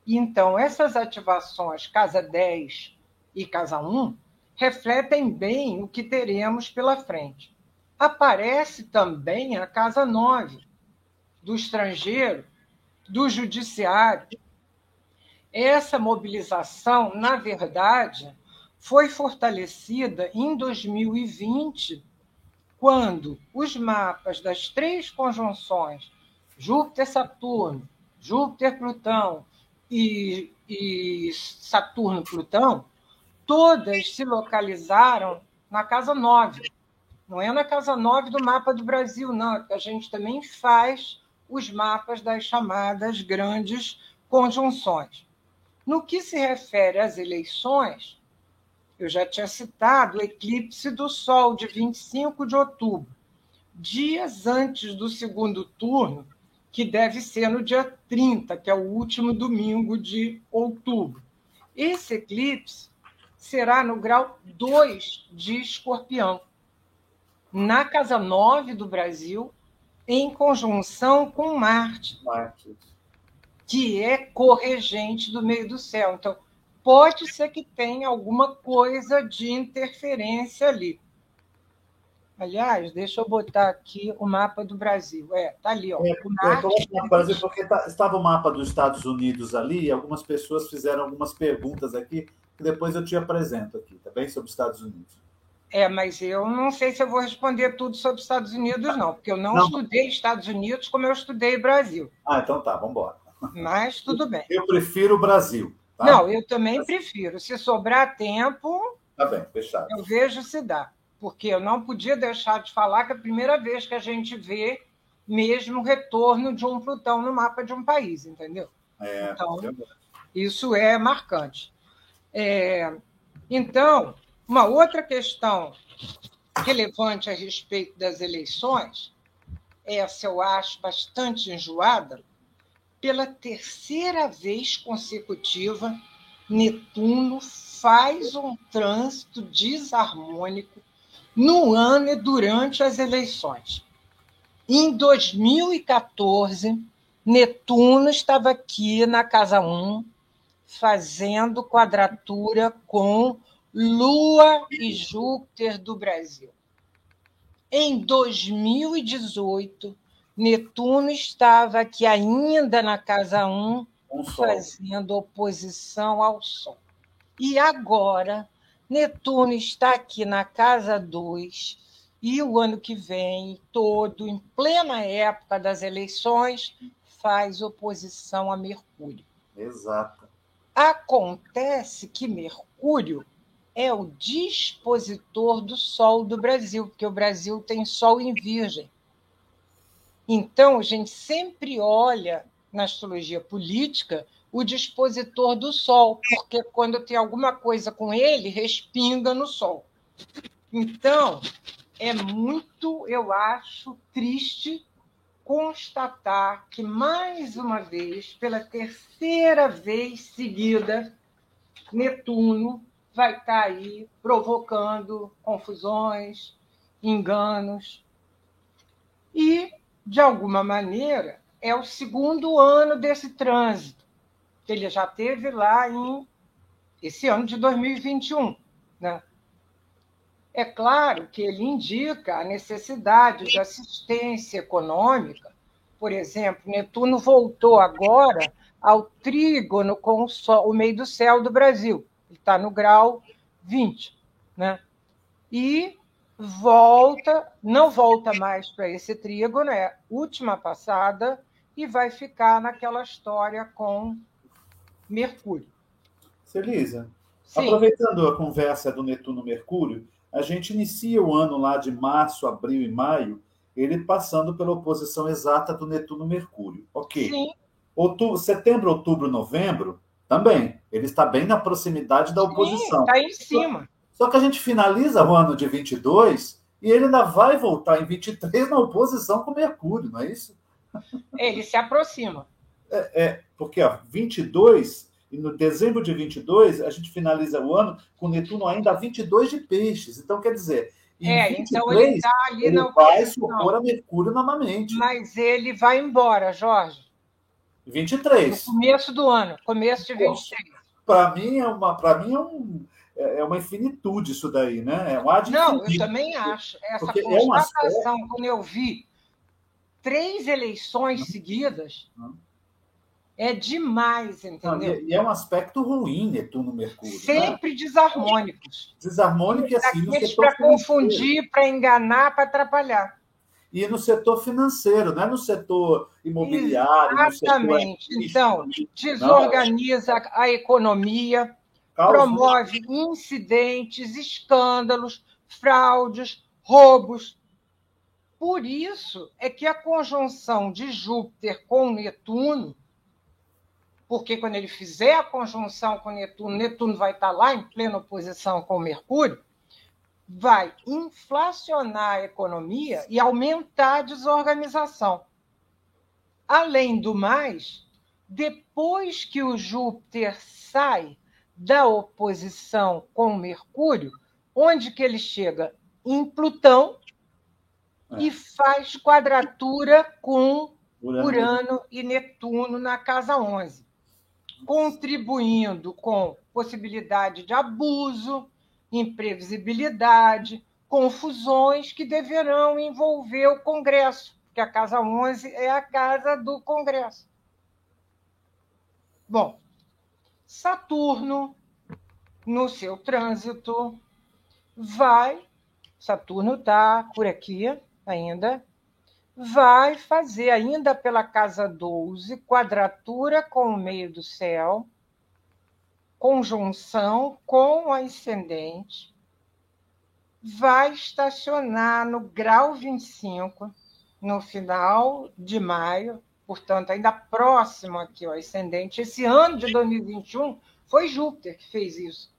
então, essas ativações Casa 10 e Casa 1 refletem bem o que teremos pela frente. Aparece também a Casa 9, do estrangeiro, do judiciário. Essa mobilização, na verdade, foi fortalecida em 2020, quando os mapas das três conjunções Júpiter-Saturno, Júpiter-Plutão e, e Saturno Plutão, todas se localizaram na casa 9. Não é na casa 9 do mapa do Brasil, não. A gente também faz os mapas das chamadas grandes conjunções. No que se refere às eleições, eu já tinha citado o eclipse do Sol, de 25 de outubro. Dias antes do segundo turno, que deve ser no dia 30, que é o último domingo de outubro. Esse eclipse será no grau 2 de escorpião, na casa 9 do Brasil, em conjunção com Marte, Marte, que é corregente do meio do céu. Então, pode ser que tenha alguma coisa de interferência ali. Aliás, deixa eu botar aqui o mapa do Brasil. É, tá ali, ó. É, o mapa, Brasil porque tá, estava o mapa dos Estados Unidos ali, e algumas pessoas fizeram algumas perguntas aqui, que depois eu te apresento aqui, tá bem? Sobre os Estados Unidos. É, mas eu não sei se eu vou responder tudo sobre os Estados Unidos, não, porque eu não, não. estudei Estados Unidos como eu estudei Brasil. Ah, então tá, vamos embora. Mas tudo bem. Eu prefiro o Brasil. Tá? Não, eu também prefiro. Se sobrar tempo, Tá bem, fechado. Eu vejo se dá, porque eu não podia deixar de falar que é a primeira vez que a gente vê mesmo o retorno de um Plutão no mapa de um país, entendeu? É, então, isso é marcante. É, então, uma outra questão relevante a respeito das eleições, essa eu acho bastante enjoada, pela terceira vez consecutiva, Netuno faz um trânsito desarmônico no ano e durante as eleições. Em 2014, Netuno estava aqui na casa 1, fazendo quadratura com Lua e Júpiter do Brasil. Em 2018, Netuno estava aqui ainda na casa 1, fazendo oposição ao Sol. E agora, Netuno está aqui na casa 2, e o ano que vem, todo, em plena época das eleições, faz oposição a Mercúrio. Exato. Acontece que Mercúrio é o dispositor do Sol do Brasil, porque o Brasil tem Sol em Virgem. Então, a gente sempre olha na astrologia política o dispositor do Sol, porque quando tem alguma coisa com ele, respinga no Sol. Então, é muito, eu acho, triste constatar que, mais uma vez, pela terceira vez seguida, Netuno vai estar aí provocando confusões, enganos. E, de alguma maneira, é o segundo ano desse trânsito. Ele já teve lá em esse ano de 2021. Né? É claro que ele indica a necessidade de assistência econômica. Por exemplo, Netuno voltou agora ao trígono com o, sol, o meio do céu do Brasil. Ele está no grau 20. Né? E volta, não volta mais para esse trígono, é última passada, e vai ficar naquela história com Mercúrio. Celisa, aproveitando a conversa do Netuno-Mercúrio, a gente inicia o ano lá de março, abril e maio, ele passando pela oposição exata do Netuno-Mercúrio. Ok. Sim. Outubro, setembro, outubro, novembro, também. Ele está bem na proximidade da oposição. Está em cima. Só, só que a gente finaliza o ano de 22 e ele ainda vai voltar em 23 na oposição com Mercúrio, não é isso? Ele se aproxima. É, é porque ó, 22 e no dezembro de 22, a gente finaliza o ano com Netuno ainda a 22 de peixes. Então, quer dizer, é, 23, então ele está ali ele não vai se opor a Mercúrio novamente. Mas ele vai embora, Jorge. 23. No começo do ano, começo de 23. Para mim é uma, para mim é um é, é uma infinitude isso daí, né? É um ad Não, eu também acho. Essa Porque constatação, é uma... quando eu vi três eleições seguidas, hum é demais, entendeu? Não, e é um aspecto ruim, Netuno Mercúrio. Né? Sempre né? desarmônicos. Desarmônico e assim. Para confundir, para enganar, para atrapalhar. E no setor financeiro, não é no setor imobiliário. Exatamente. Setor então, desorganiza não. a economia, Causa. promove incidentes, escândalos, fraudes, roubos. Por isso é que a conjunção de Júpiter com Netuno porque quando ele fizer a conjunção com Netuno, Netuno vai estar lá em plena oposição com Mercúrio, vai inflacionar a economia e aumentar a desorganização. Além do mais, depois que o Júpiter sai da oposição com Mercúrio, onde que ele chega? Em Plutão é. e faz quadratura com Urano. Urano e Netuno na casa 11 contribuindo com possibilidade de abuso, imprevisibilidade, confusões que deverão envolver o Congresso, porque a Casa 11 é a casa do Congresso. Bom, Saturno, no seu trânsito, vai. Saturno está por aqui ainda, vai fazer ainda pela casa 12 quadratura com o meio do céu, conjunção com o ascendente, vai estacionar no grau 25 no final de maio, portanto, ainda próximo aqui ao ascendente. Esse ano de 2021 foi Júpiter que fez isso.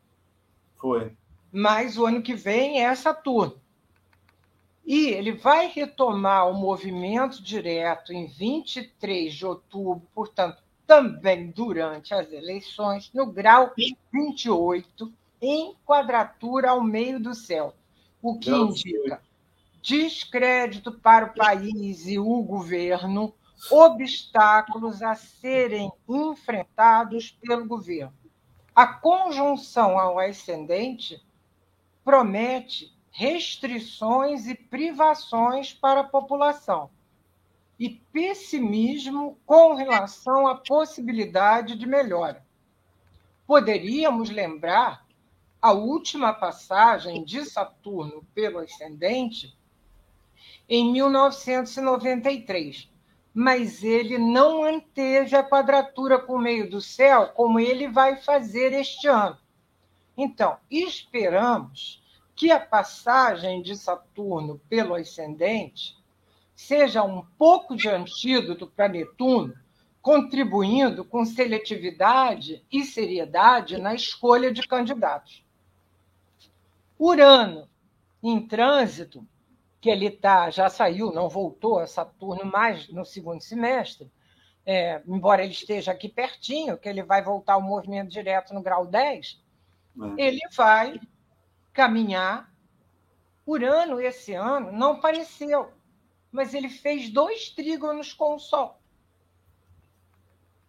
Foi. Mas o ano que vem é Saturno. E ele vai retomar o movimento direto em 23 de outubro, portanto, também durante as eleições, no grau 28, em quadratura ao meio do céu, o que indica descrédito para o país e o governo, obstáculos a serem enfrentados pelo governo. A conjunção ao ascendente promete restrições e privações para a população e pessimismo com relação à possibilidade de melhora. Poderíamos lembrar a última passagem de Saturno pelo ascendente em 1993, mas ele não manteve a quadratura o meio do céu como ele vai fazer este ano. Então, esperamos que a passagem de Saturno pelo ascendente seja um pouco de antídoto para Netuno, contribuindo com seletividade e seriedade na escolha de candidatos. Urano, em trânsito, que ele tá, já saiu, não voltou a Saturno mais no segundo semestre, é, embora ele esteja aqui pertinho, que ele vai voltar ao movimento direto no grau 10, é. ele vai caminhar. Urano, esse ano, não apareceu, mas ele fez dois trígonos com o Sol.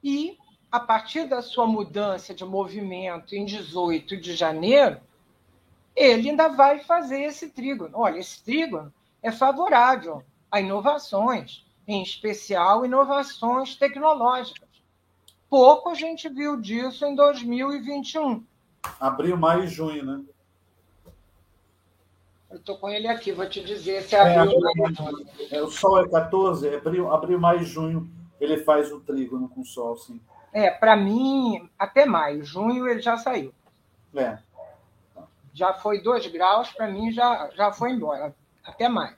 E, a partir da sua mudança de movimento em 18 de janeiro, ele ainda vai fazer esse trígono. Olha, esse trígono é favorável a inovações, em especial inovações tecnológicas. Pouco a gente viu disso em 2021. Abril, maio e junho, né? Eu estou com ele aqui, vou te dizer se é abril. É, é, o Sol é 14, abril, abril, maio e junho ele faz o trígono com o Sol, sim. É, para mim, até maio. Junho ele já saiu. É. Já foi dois graus, para mim já, já foi embora até mais.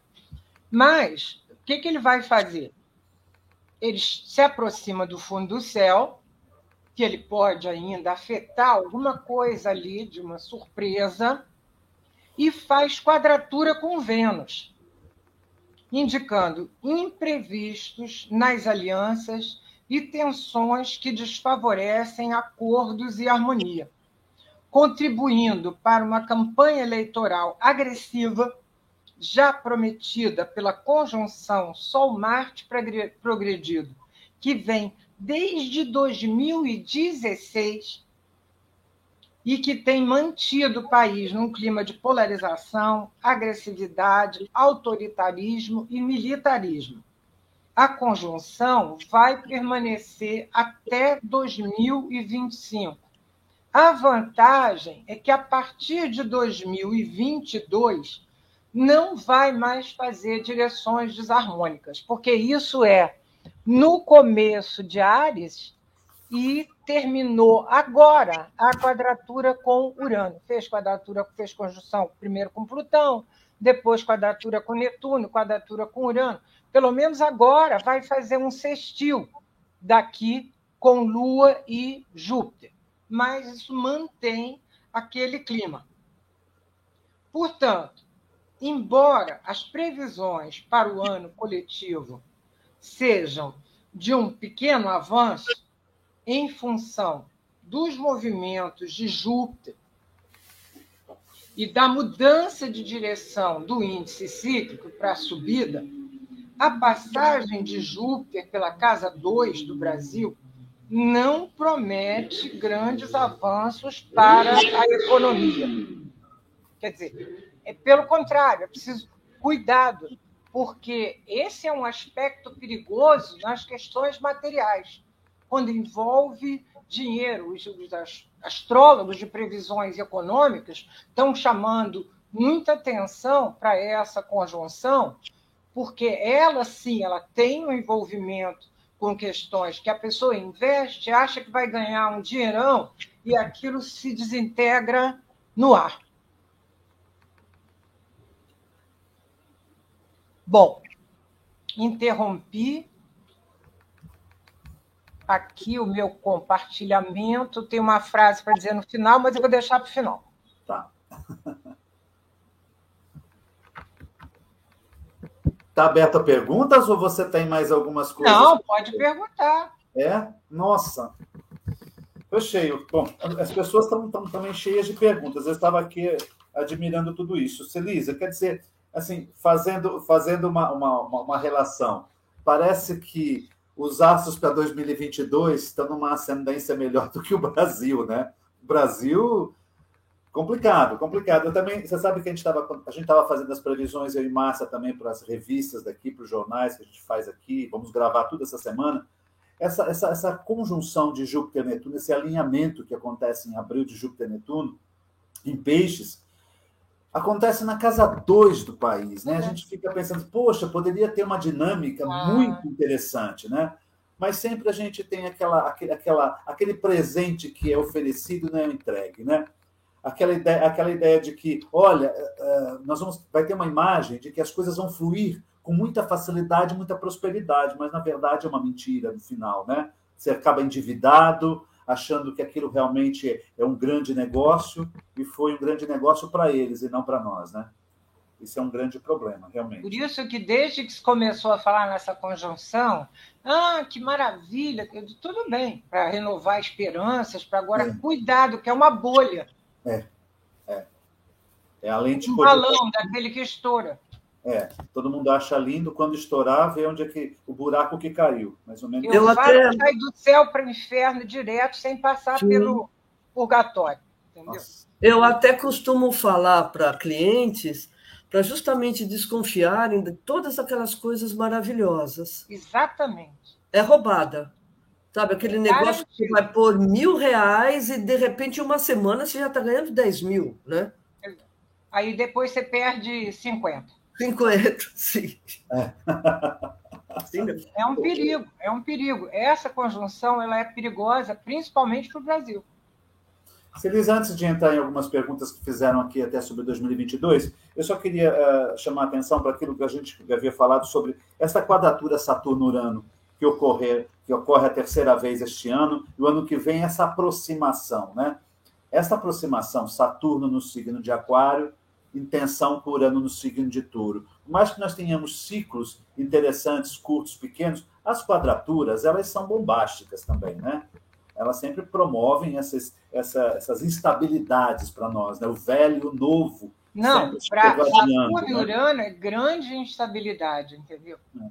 Mas, o que, que ele vai fazer? Ele se aproxima do fundo do céu, que ele pode ainda afetar alguma coisa ali de uma surpresa, e faz quadratura com Vênus, indicando imprevistos nas alianças e tensões que desfavorecem acordos e harmonia, contribuindo para uma campanha eleitoral agressiva já prometida pela conjunção Sol-Marte progredido, que vem desde 2016 e que tem mantido o país num clima de polarização, agressividade, autoritarismo e militarismo. A conjunção vai permanecer até 2025. A vantagem é que, a partir de 2022, não vai mais fazer direções desarmônicas, porque isso é no começo de Ares e terminou agora a quadratura com Urano. Fez quadratura, fez conjunção primeiro com Plutão, depois quadratura com Netuno, quadratura com Urano. Pelo menos agora vai fazer um sextil daqui com Lua e Júpiter. Mas isso mantém aquele clima. Portanto, embora as previsões para o ano coletivo sejam de um pequeno avanço em função dos movimentos de Júpiter e da mudança de direção do índice cíclico para a subida, a passagem de Júpiter pela casa 2 do Brasil não promete grandes avanços para a economia. Quer dizer, é pelo contrário, é preciso cuidado, porque esse é um aspecto perigoso nas questões materiais, quando envolve dinheiro. Os, os astrólogos de previsões econômicas estão chamando muita atenção para essa conjunção, porque ela sim, ela tem um envolvimento com questões que a pessoa investe, acha que vai ganhar um dinheirão e aquilo se desintegra no ar. Bom, interrompi aqui o meu compartilhamento. Tem uma frase para dizer no final, mas eu vou deixar para o final. Tá. Está aberto a perguntas ou você tem mais algumas coisas? Não, pode perguntar. É? Nossa. Foi cheio. Bom, as pessoas estão também cheias de perguntas. Eu estava aqui admirando tudo isso. Celisa, quer dizer, assim, fazendo, fazendo uma, uma, uma relação, parece que os astros para 2022 estão numa ascendência melhor do que o Brasil, né? O Brasil Complicado, complicado. Eu também, você sabe que a gente estava a gente estava fazendo as previsões eu e Márcia também para as revistas daqui, para os jornais que a gente faz aqui. Vamos gravar tudo essa semana. Essa, essa, essa conjunção de Júpiter e Netuno, esse alinhamento que acontece em abril de Júpiter e Netuno, em peixes, acontece na casa 2 do país. Né? A gente fica pensando, poxa, poderia ter uma dinâmica ah. muito interessante, né? Mas sempre a gente tem aquela, aquele, aquela, aquele presente que é oferecido e não é entregue, né? aquela ideia, aquela ideia de que, olha, eh, eh, nós vamos, vai ter uma imagem de que as coisas vão fluir com muita facilidade, muita prosperidade, mas na verdade é uma mentira no final, né? Você acaba endividado, achando que aquilo realmente é um grande negócio e foi um grande negócio para eles e não para nós, né? Isso é um grande problema, realmente. Por isso que desde que se começou a falar nessa conjunção, ah, que maravilha, tudo bem, para renovar esperanças, para agora é. cuidado, que é uma bolha. É, é. É a lente um balão daquele que estoura. É, todo mundo acha lindo quando estourar, vê onde é que o buraco que caiu, mais ou menos. Eu, até sair do céu para o inferno direto sem passar Sim. pelo purgatório, entendeu? Eu até costumo falar para clientes para justamente desconfiarem de todas aquelas coisas maravilhosas. Exatamente. É roubada. Sabe, aquele negócio que vai pôr mil reais e de repente uma semana você já está ganhando 10 mil, né? Aí depois você perde 50. 50, sim. É. é um perigo, é um perigo. Essa conjunção ela é perigosa, principalmente para o Brasil. Feliz, antes de entrar em algumas perguntas que fizeram aqui até sobre 2022, eu só queria uh, chamar a atenção para aquilo que a gente havia falado sobre essa quadratura Saturno-Urano que ocorrer, que ocorre a terceira vez este ano, e o ano que vem essa aproximação, né? Essa aproximação, Saturno no signo de Aquário, intenção por ano no signo de Touro. Por mais que nós tenhamos ciclos interessantes, curtos, pequenos, as quadraturas, elas são bombásticas também, né? Elas sempre promovem essas, essa, essas instabilidades para nós, né? O velho e o novo. Não, para Saturno e Urano é grande instabilidade, entendeu? É.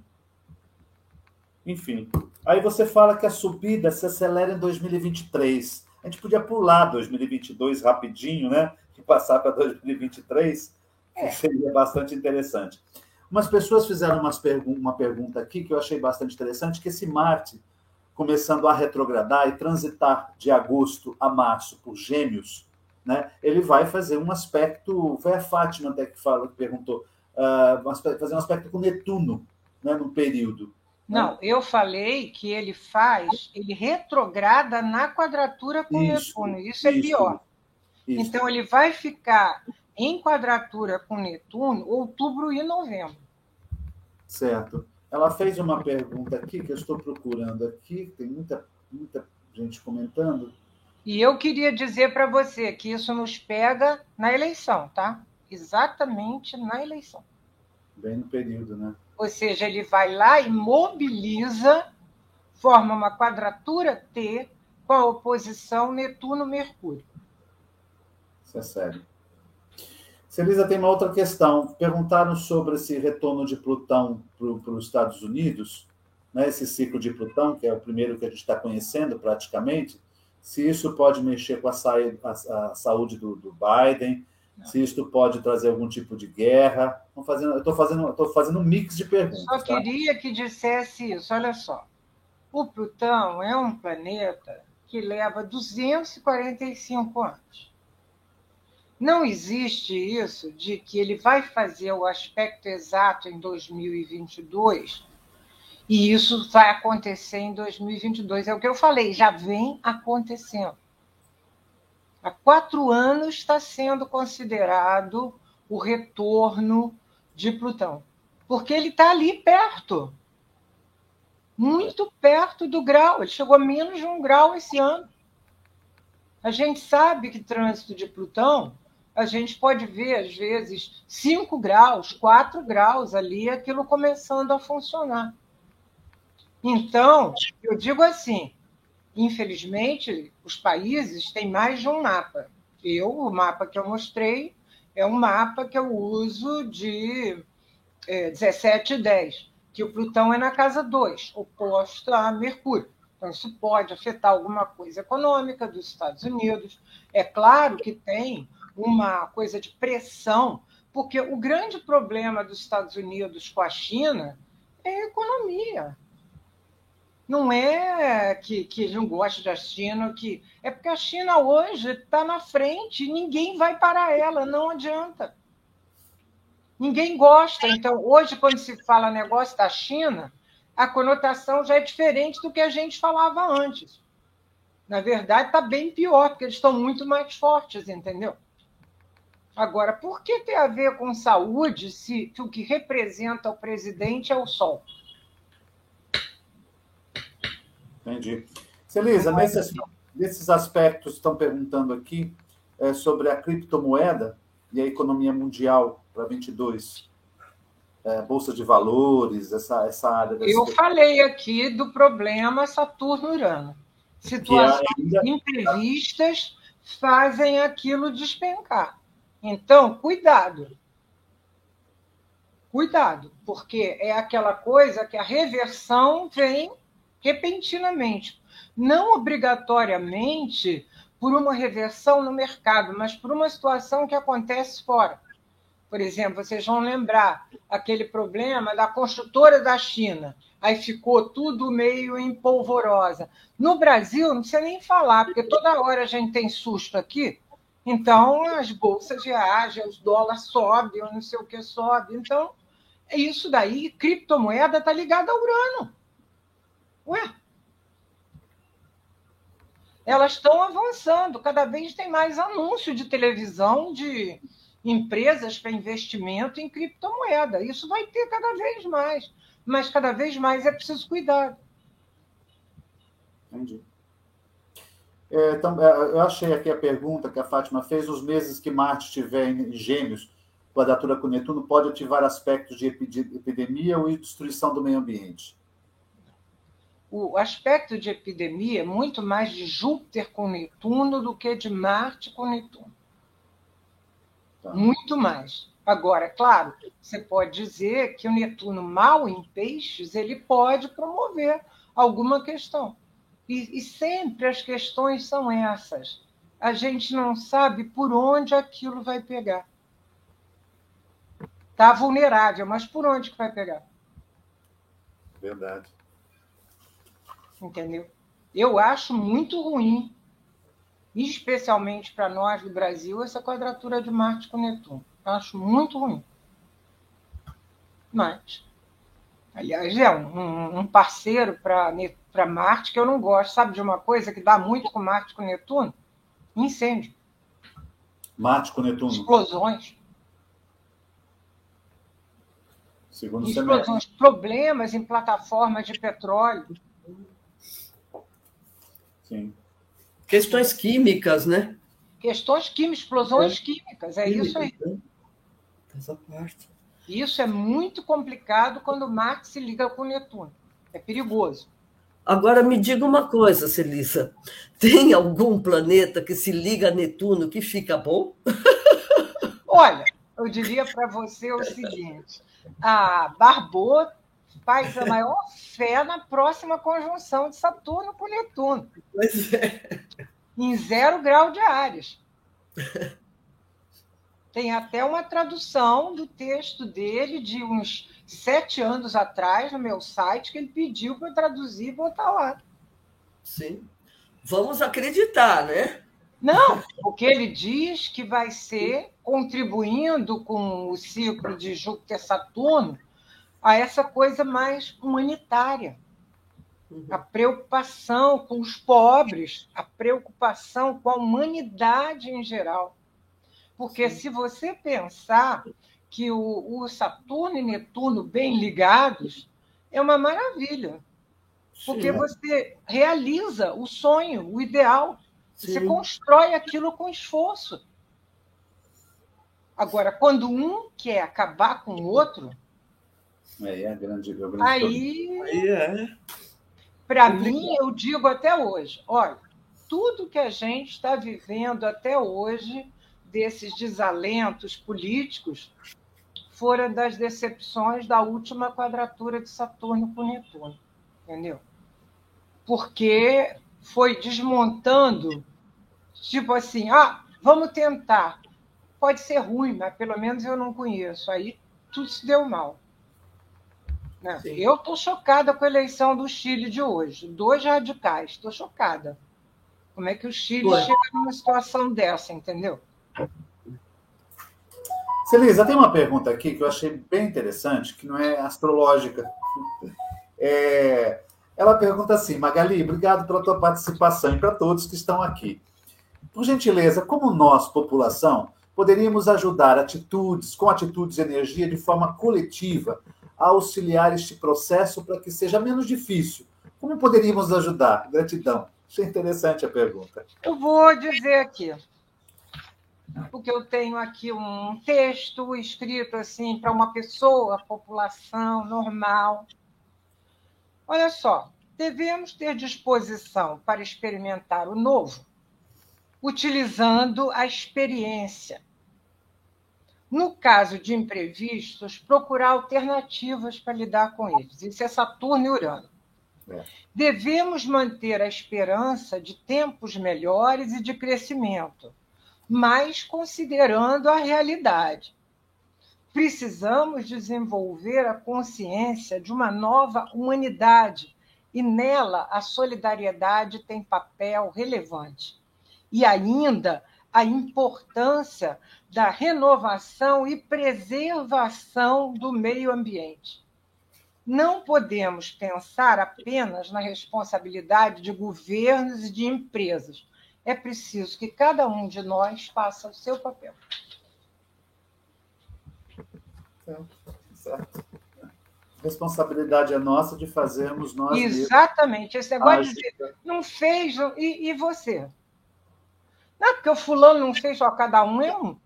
Enfim. Aí você fala que a subida se acelera em 2023. A gente podia pular 2022 rapidinho, né? E passar para 2023, é. seria bastante interessante. Umas pessoas fizeram umas pergun uma pergunta aqui que eu achei bastante interessante, que esse Marte, começando a retrogradar e transitar de agosto a março por gêmeos, né, ele vai fazer um aspecto, foi a Fátima até que, fala, que perguntou, uh, fazer um aspecto com Netuno, né, no período. Não, eu falei que ele faz, ele retrograda na quadratura com isso, Netuno. Isso, é pior. Isso. Então, ele vai ficar em quadratura com Netuno outubro e novembro. Certo. Ela fez uma pergunta aqui que eu estou procurando aqui, tem muita, muita gente comentando. E eu queria dizer para você que isso nos pega na eleição, tá? Exatamente na eleição. Bem no período, né? Ou seja, ele vai lá e mobiliza, forma uma quadratura T com a oposição Netuno-Mercúrio. Isso é sério. Celisa, tem uma outra questão. Perguntaram sobre esse retorno de Plutão para os Estados Unidos, né? esse ciclo de Plutão, que é o primeiro que a gente está conhecendo praticamente, se isso pode mexer com a, sa a, a saúde do, do Biden, se isto pode trazer algum tipo de guerra. Fazendo, eu estou fazendo, fazendo um mix de perguntas. Só tá? queria que dissesse isso. Olha só. O Plutão é um planeta que leva 245 anos. Não existe isso de que ele vai fazer o aspecto exato em 2022 e isso vai acontecer em 2022. É o que eu falei, já vem acontecendo. Há quatro anos está sendo considerado o retorno de Plutão. porque ele está ali perto muito perto do grau. Ele chegou a menos de um grau esse ano. A gente sabe que trânsito de Plutão, a gente pode ver, às vezes, 5 graus, 4 graus ali, aquilo começando a funcionar. Então, eu digo assim: infelizmente, os países têm mais de um mapa. Eu, o mapa que eu mostrei, é um mapa que eu uso de é, 17 e 10 que o Plutão é na casa 2, oposto a Mercúrio. Então, isso pode afetar alguma coisa econômica dos Estados Unidos. É claro que tem uma coisa de pressão, porque o grande problema dos Estados Unidos com a China é a economia. Não é que, que eles não gostam da China, que é porque a China hoje está na frente ninguém vai parar ela, não adianta. Ninguém gosta. Então, hoje, quando se fala negócio da China, a conotação já é diferente do que a gente falava antes. Na verdade, está bem pior, porque eles estão muito mais fortes, entendeu? Agora, por que tem a ver com saúde se o que representa o presidente é o Sol? Entendi. Celisa, nesses, nesses aspectos estão perguntando aqui é, sobre a criptomoeda e a economia mundial para 22? É, Bolsa de valores, essa, essa área. Eu falei aqui do problema Saturno-Urano. Situações ainda... imprevistas fazem aquilo despencar. Então, cuidado. Cuidado, porque é aquela coisa que a reversão vem repentinamente. Não obrigatoriamente por uma reversão no mercado, mas por uma situação que acontece fora. Por exemplo, vocês vão lembrar aquele problema da construtora da China. Aí ficou tudo meio em polvorosa. No Brasil, não precisa nem falar, porque toda hora a gente tem susto aqui. Então, as bolsas reagem, os dólares sobem, não sei o que sobe. Então, é isso daí. Criptomoeda está ligada ao Urano. Ué? Elas estão avançando. Cada vez tem mais anúncio de televisão de empresas para investimento em criptomoeda. Isso vai ter cada vez mais, mas cada vez mais é preciso cuidar. Entendi. É, é, eu achei aqui a pergunta que a Fátima fez: os meses que Marte estiver em Gêmeos, quadratura com Netuno, pode ativar aspectos de epidemia ou destruição do meio ambiente? O aspecto de epidemia é muito mais de Júpiter com Netuno do que de Marte com Netuno. Tá. Muito mais. Agora, claro, você pode dizer que o Netuno mal em peixes ele pode promover alguma questão. E, e sempre as questões são essas. A gente não sabe por onde aquilo vai pegar. Está vulnerável, mas por onde que vai pegar? Verdade. Entendeu? Eu acho muito ruim especialmente para nós do Brasil, essa quadratura de Marte com Netuno. Eu acho muito ruim. Mas, aliás, é um, um parceiro para Marte que eu não gosto. Sabe de uma coisa que dá muito com Marte com Netuno? Incêndio. Marte com Netuno. Explosões. Segundo Explosões, semestre. problemas em plataformas de petróleo. Sim. Questões químicas, né? Questões químicas, explosões é. químicas, é Química, isso aí. Né? Essa parte. Isso é muito complicado quando Marte se liga com Netuno. É perigoso. Agora me diga uma coisa, Celisa. Tem algum planeta que se liga a Netuno que fica bom? Olha, eu diria para você o seguinte: a Barbot faz a maior fé na próxima conjunção de Saturno com Netuno. Pois é. Em zero grau de Ares. Tem até uma tradução do texto dele de uns sete anos atrás no meu site que ele pediu para traduzir e botar lá. Sim. Vamos acreditar, né? Não, o que ele diz que vai ser contribuindo com o ciclo de Júpiter-Saturno a essa coisa mais humanitária. Uhum. A preocupação com os pobres, a preocupação com a humanidade em geral. Porque Sim. se você pensar que o, o Saturno e Netuno bem ligados é uma maravilha. Porque Sim. você realiza o sonho, o ideal. Você Sim. constrói aquilo com esforço. Agora, quando um quer acabar com o outro. Aí é grande, é grande aí, aí é. Para mim, eu digo até hoje: olha, tudo que a gente está vivendo até hoje, desses desalentos políticos, foram das decepções da última quadratura de Saturno com Netuno. Entendeu? Porque foi desmontando, tipo assim, ah, vamos tentar pode ser ruim, mas pelo menos eu não conheço. Aí tudo se deu mal. Né? Eu estou chocada com a eleição do Chile de hoje. Dois radicais, estou chocada. Como é que o Chile Ué. chega numa situação dessa, entendeu? Celisa, tem uma pergunta aqui que eu achei bem interessante, que não é astrológica. É, ela pergunta assim, Magali, obrigado pela tua participação e para todos que estão aqui. Por gentileza, como nós, população, poderíamos ajudar atitudes, com atitudes e energia, de forma coletiva, a auxiliar este processo para que seja menos difícil. Como poderíamos ajudar? Gratidão. Achei interessante a pergunta. Eu vou dizer aqui, porque eu tenho aqui um texto escrito assim para uma pessoa, população normal. Olha só, devemos ter disposição para experimentar o novo utilizando a experiência. No caso de imprevistos, procurar alternativas para lidar com eles. Isso é Saturno e Urano. É. Devemos manter a esperança de tempos melhores e de crescimento, mas considerando a realidade. Precisamos desenvolver a consciência de uma nova humanidade e nela a solidariedade tem papel relevante e ainda a importância da renovação e preservação do meio ambiente. Não podemos pensar apenas na responsabilidade de governos e de empresas. É preciso que cada um de nós faça o seu papel. Responsabilidade é nossa de fazermos nós. Exatamente. Esse negócio de não fez, e, e você? Não, porque o fulano não fez, só cada um é um.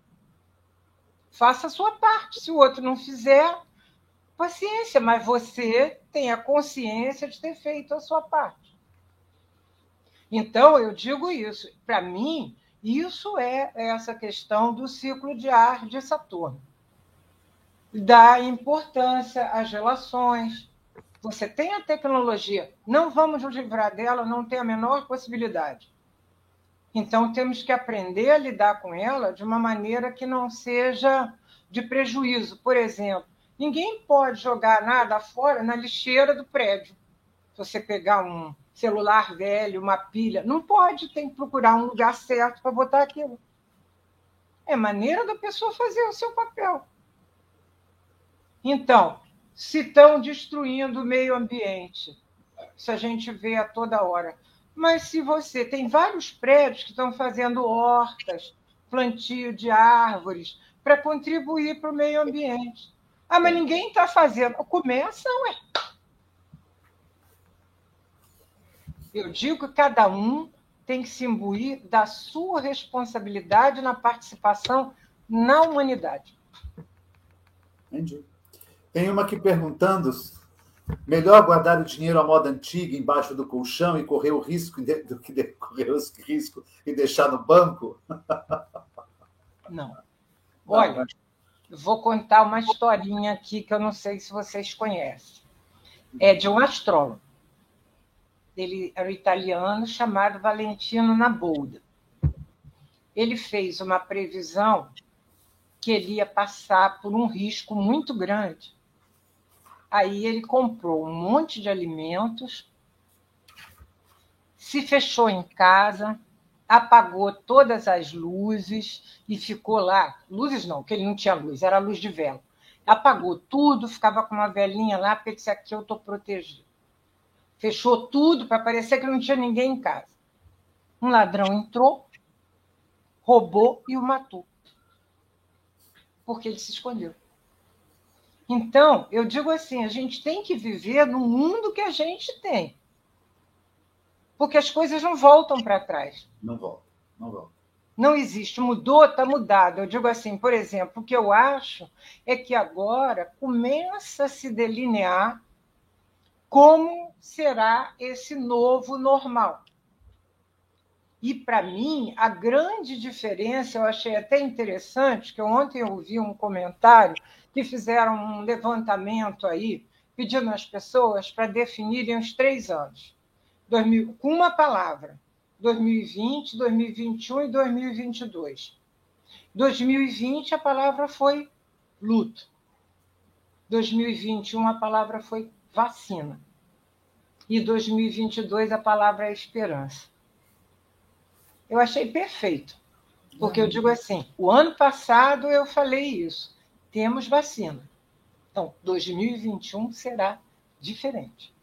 Faça a sua parte. Se o outro não fizer, paciência, mas você tem a consciência de ter feito a sua parte. Então, eu digo isso. Para mim, isso é essa questão do ciclo de ar de Saturno. Da importância às relações. Você tem a tecnologia, não vamos nos livrar dela, não tem a menor possibilidade. Então, temos que aprender a lidar com ela de uma maneira que não seja de prejuízo. Por exemplo, ninguém pode jogar nada fora na lixeira do prédio. Se você pegar um celular velho, uma pilha, não pode, tem que procurar um lugar certo para botar aquilo. É maneira da pessoa fazer o seu papel. Então, se estão destruindo o meio ambiente, isso a gente vê a toda hora. Mas se você tem vários prédios que estão fazendo hortas, plantio de árvores, para contribuir para o meio ambiente. Ah, mas ninguém está fazendo. Começa, ué. Eu digo que cada um tem que se imbuir da sua responsabilidade na participação na humanidade. Entendi. Tem uma aqui perguntando Melhor guardar o dinheiro à moda antiga embaixo do colchão e correr o risco do que correr o risco e deixar no banco? Não. Olha, vou contar uma historinha aqui que eu não sei se vocês conhecem. É de um astrólogo. Ele era um italiano chamado Valentino Nabolda. Ele fez uma previsão que ele ia passar por um risco muito grande Aí ele comprou um monte de alimentos, se fechou em casa, apagou todas as luzes e ficou lá. Luzes não, porque ele não tinha luz, era luz de vela. Apagou tudo, ficava com uma velhinha lá, porque disse: aqui eu estou protegido. Fechou tudo para parecer que não tinha ninguém em casa. Um ladrão entrou, roubou e o matou. Porque ele se escondeu. Então, eu digo assim: a gente tem que viver no mundo que a gente tem. Porque as coisas não voltam para trás. Não voltam, não voltam. Não existe. Mudou, está mudado. Eu digo assim, por exemplo, o que eu acho é que agora começa a se delinear como será esse novo normal. E, para mim, a grande diferença, eu achei até interessante, que ontem eu ouvi um comentário que fizeram um levantamento aí, pedindo às pessoas para definirem os três anos, 2000, com uma palavra, 2020, 2021 e 2022. 2020, a palavra foi luto. 2021, a palavra foi vacina. E 2022, a palavra é esperança. Eu achei perfeito, porque eu digo assim: o ano passado eu falei isso, temos vacina. Então, 2021 será diferente.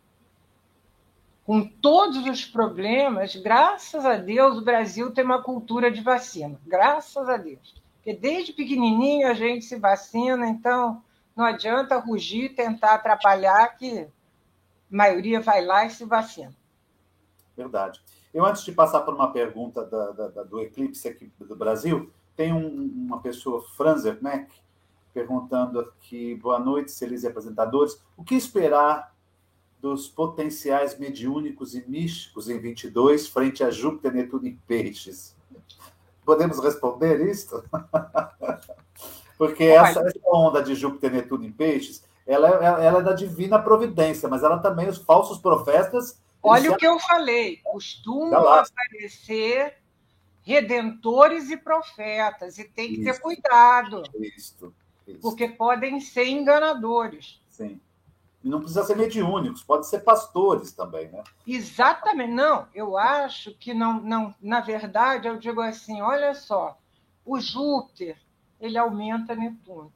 Com todos os problemas, graças a Deus, o Brasil tem uma cultura de vacina. Graças a Deus. Porque desde pequenininho a gente se vacina, então não adianta rugir, tentar atrapalhar, que maioria vai lá e se vacina. Verdade. Eu, antes de passar por uma pergunta da, da, do Eclipse aqui do Brasil, tem um, uma pessoa, Franzer Mac, perguntando aqui, boa noite, Celis e apresentadores, o que esperar dos potenciais mediúnicos e místicos em 22 frente a Júpiter, Netuno e Peixes? Podemos responder isto? Porque essa, essa, onda de Júpiter, Netuno e Peixes, ela, é, ela é da divina providência, mas ela também, os falsos profetas Olha o que eu falei, costumam aparecer redentores e profetas, e tem que isso, ter cuidado. Isso, isso. Porque podem ser enganadores. Sim. E não precisa ser mediúnicos, pode ser pastores também, né? Exatamente. Não, eu acho que não, não, na verdade, eu digo assim, olha só, o Júpiter, ele aumenta Netuno.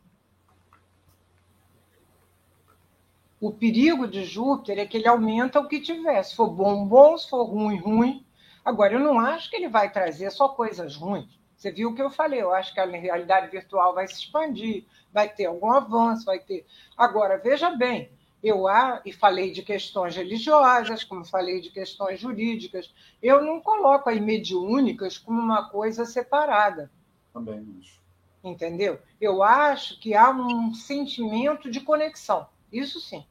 O perigo de Júpiter é que ele aumenta o que tiver. Se for bom, bom, se for ruim, ruim. Agora, eu não acho que ele vai trazer só coisas ruins. Você viu o que eu falei? Eu acho que a realidade virtual vai se expandir, vai ter algum avanço, vai ter. Agora, veja bem, eu e falei de questões religiosas, como falei de questões jurídicas, eu não coloco aí mediúnicas como uma coisa separada. Também acho. Entendeu? Eu acho que há um sentimento de conexão. Isso sim.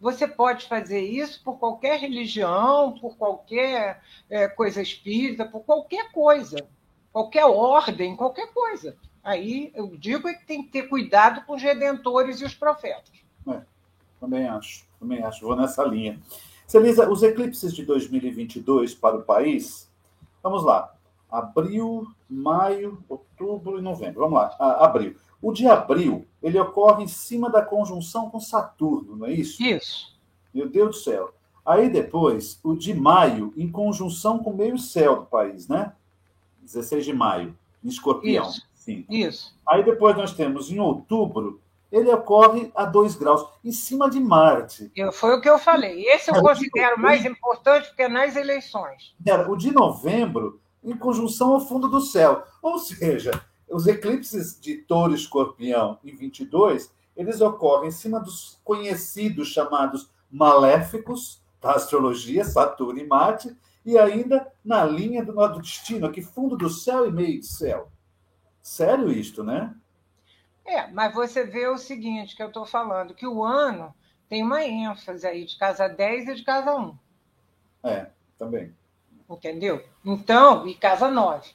Você pode fazer isso por qualquer religião, por qualquer é, coisa espírita, por qualquer coisa, qualquer ordem, qualquer coisa. Aí eu digo é que tem que ter cuidado com os redentores e os profetas. É, também acho, também acho, vou nessa linha. Celisa, os eclipses de 2022 para o país, vamos lá, abril, maio, outubro e novembro. Vamos lá, abril. O de abril, ele ocorre em cima da conjunção com Saturno, não é isso? Isso. Meu Deus do céu. Aí depois, o de maio, em conjunção com o meio céu do país, né? 16 de maio, em escorpião. Isso. Sim. Isso. Aí depois nós temos, em outubro, ele ocorre a 2 graus, em cima de Marte. Eu, foi o que eu falei. Esse eu considero mais importante porque é nas eleições. Era o de novembro, em conjunção ao fundo do céu. Ou seja, os eclipses de touro e escorpião em 22, eles ocorrem em cima dos conhecidos chamados maléficos da astrologia, Saturno e Marte, e ainda na linha do, do destino, aqui fundo do céu e meio de céu. Sério isto, né? É, mas você vê o seguinte que eu estou falando, que o ano tem uma ênfase aí de casa 10 e de casa 1. É, também. Entendeu? Então, e casa 9.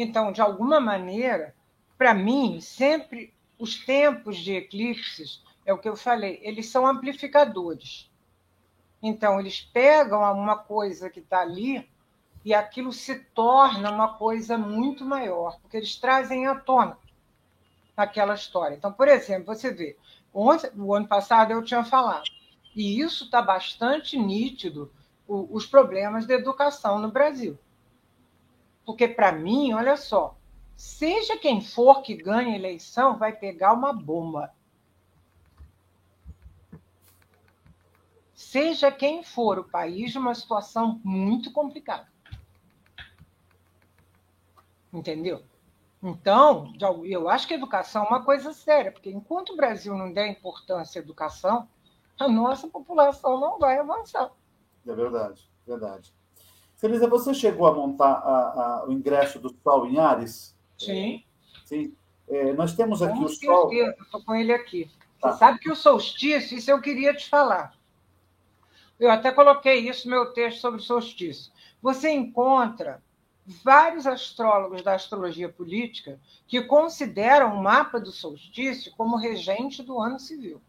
Então, de alguma maneira, para mim, sempre os tempos de eclipses, é o que eu falei, eles são amplificadores. Então, eles pegam uma coisa que está ali e aquilo se torna uma coisa muito maior, porque eles trazem à tona aquela história. Então, por exemplo, você vê, o ano passado eu tinha falado, e isso está bastante nítido, os problemas da educação no Brasil. Porque, para mim, olha só, seja quem for que ganhe a eleição, vai pegar uma bomba. Seja quem for o país, uma situação muito complicada. Entendeu? Então, eu acho que a educação é uma coisa séria, porque enquanto o Brasil não der importância à educação, a nossa população não vai avançar. É verdade, verdade. Felisa, você chegou a montar a, a, o ingresso do Sol em Ares? Sim. Sim. É, nós temos aqui com o Sol. Estou com ele aqui. Tá. Você sabe que o solstício, isso eu queria te falar. Eu até coloquei isso no meu texto sobre solstício. Você encontra vários astrólogos da astrologia política que consideram o mapa do solstício como regente do ano civil.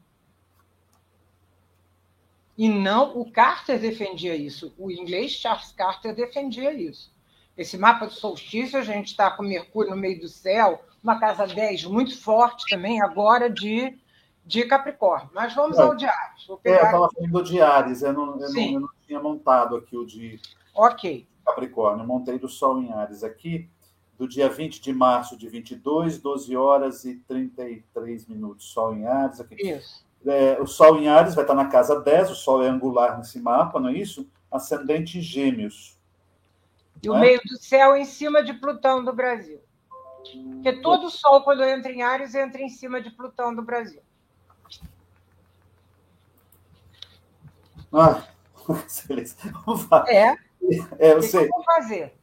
E não, o Carter defendia isso, o inglês Charles Carter defendia isso. Esse mapa do solstício, a gente está com Mercúrio no meio do céu, uma casa 10 muito forte também, agora de, de Capricórnio. Mas vamos é. ao Ares. Vou pegar... É, eu estava falando do de Ares, eu não, eu, não, eu não, tinha montado aqui o de Ok. Capricórnio. Eu montei do Sol em Ares aqui, do dia 20 de março de 22, 12 horas e 33 minutos. Sol em Ares aqui. Isso. É, o Sol em Ares vai estar na casa 10, o Sol é angular nesse mapa, não é isso? Ascendente Gêmeos. E o é? meio do céu em cima de Plutão do Brasil. Porque todo o Sol, quando entra em Ares, entra em cima de Plutão do Brasil. Ah, É. É, eu sei. Que fazer?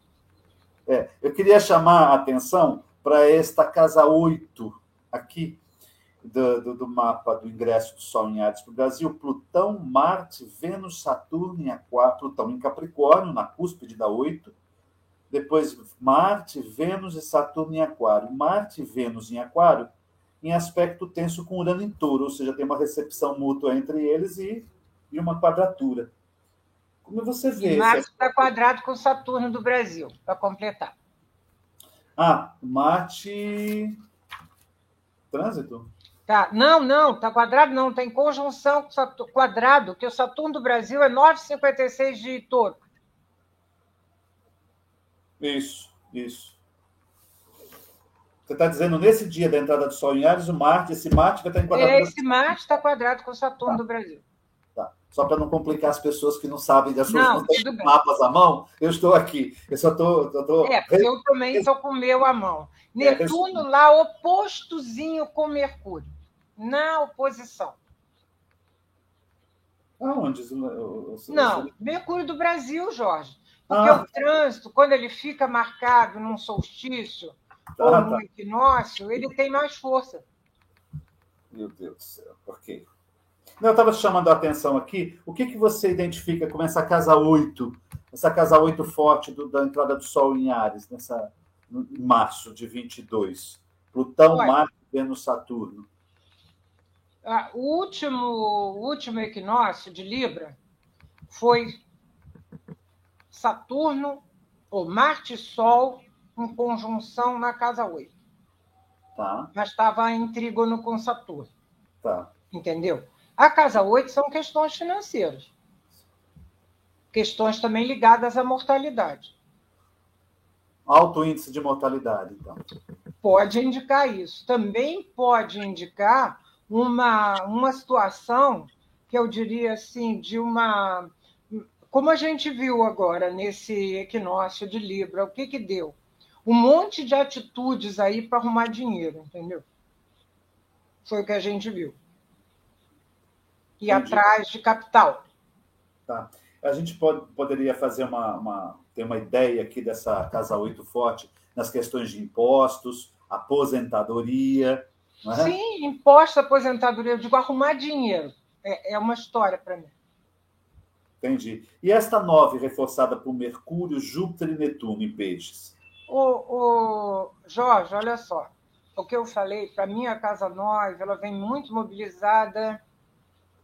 É, eu queria chamar a atenção para esta casa 8 aqui, do, do, do, mapa do ingresso do Sol em Ares para o Brasil, Plutão, Marte, Vênus, Saturno em Aquário, Plutão em Capricórnio, na cúspide da 8, depois Marte, Vênus e Saturno em Aquário. Marte e Vênus em Aquário em aspecto tenso com Urano em Touro, ou seja, tem uma recepção mútua entre eles e, e uma quadratura. Como você vê? Marte está quadrado com Saturno do Brasil, para completar. Ah, Marte. Trânsito? Tá. Não, não, está quadrado, não. Está em conjunção com Saturno, quadrado, que o Saturno do Brasil é 9,56 de touro. Isso, isso. Você está dizendo nesse dia da entrada do Sol em Ares, o Marte, esse Marte vai estar em quadrado. Esse Marte está quadrado com o Saturno tá. do Brasil. Tá. Só para não complicar as pessoas que não sabem das suas não, não mapas à mão, eu estou aqui. Eu só estou. Tô... É, porque eu também estou com o meu à mão. É, Netuno é, lá opostozinho com Mercúrio na oposição. Aonde? Não, Mercúrio do Brasil, Jorge. Porque ah. o trânsito, quando ele fica marcado num solstício ah, ou tá. num equinócio, ele tem mais força. Meu Deus do céu, ok. Não, eu estava chamando a atenção aqui. O que, que você identifica como essa casa 8, essa casa 8 forte do, da entrada do Sol em Ares, nessa, em março de 22? Plutão, Marte, Vênus, Saturno. Ah, o último, o último equinócio de Libra foi Saturno, ou Marte e Sol, em conjunção na casa 8. Tá. Mas estava em trígono com Saturno. Tá. Entendeu? A casa 8 são questões financeiras. Questões também ligadas à mortalidade. Alto índice de mortalidade, então. Pode indicar isso. Também pode indicar uma, uma situação que eu diria assim, de uma. Como a gente viu agora nesse equinócio de Libra, o que, que deu? Um monte de atitudes aí para arrumar dinheiro, entendeu? Foi o que a gente viu. E Entendi. atrás de capital. Tá. A gente pode, poderia fazer uma, uma, ter uma ideia aqui dessa Casa 8 Forte nas questões de impostos, aposentadoria, é? Sim, imposto, aposentadoria, eu digo arrumar dinheiro. É, é uma história para mim. Entendi. E esta nove reforçada por Mercúrio, Júpiter e Netuno em peixes? O, o Jorge, olha só. O que eu falei, para mim, a Casa Nove ela vem muito mobilizada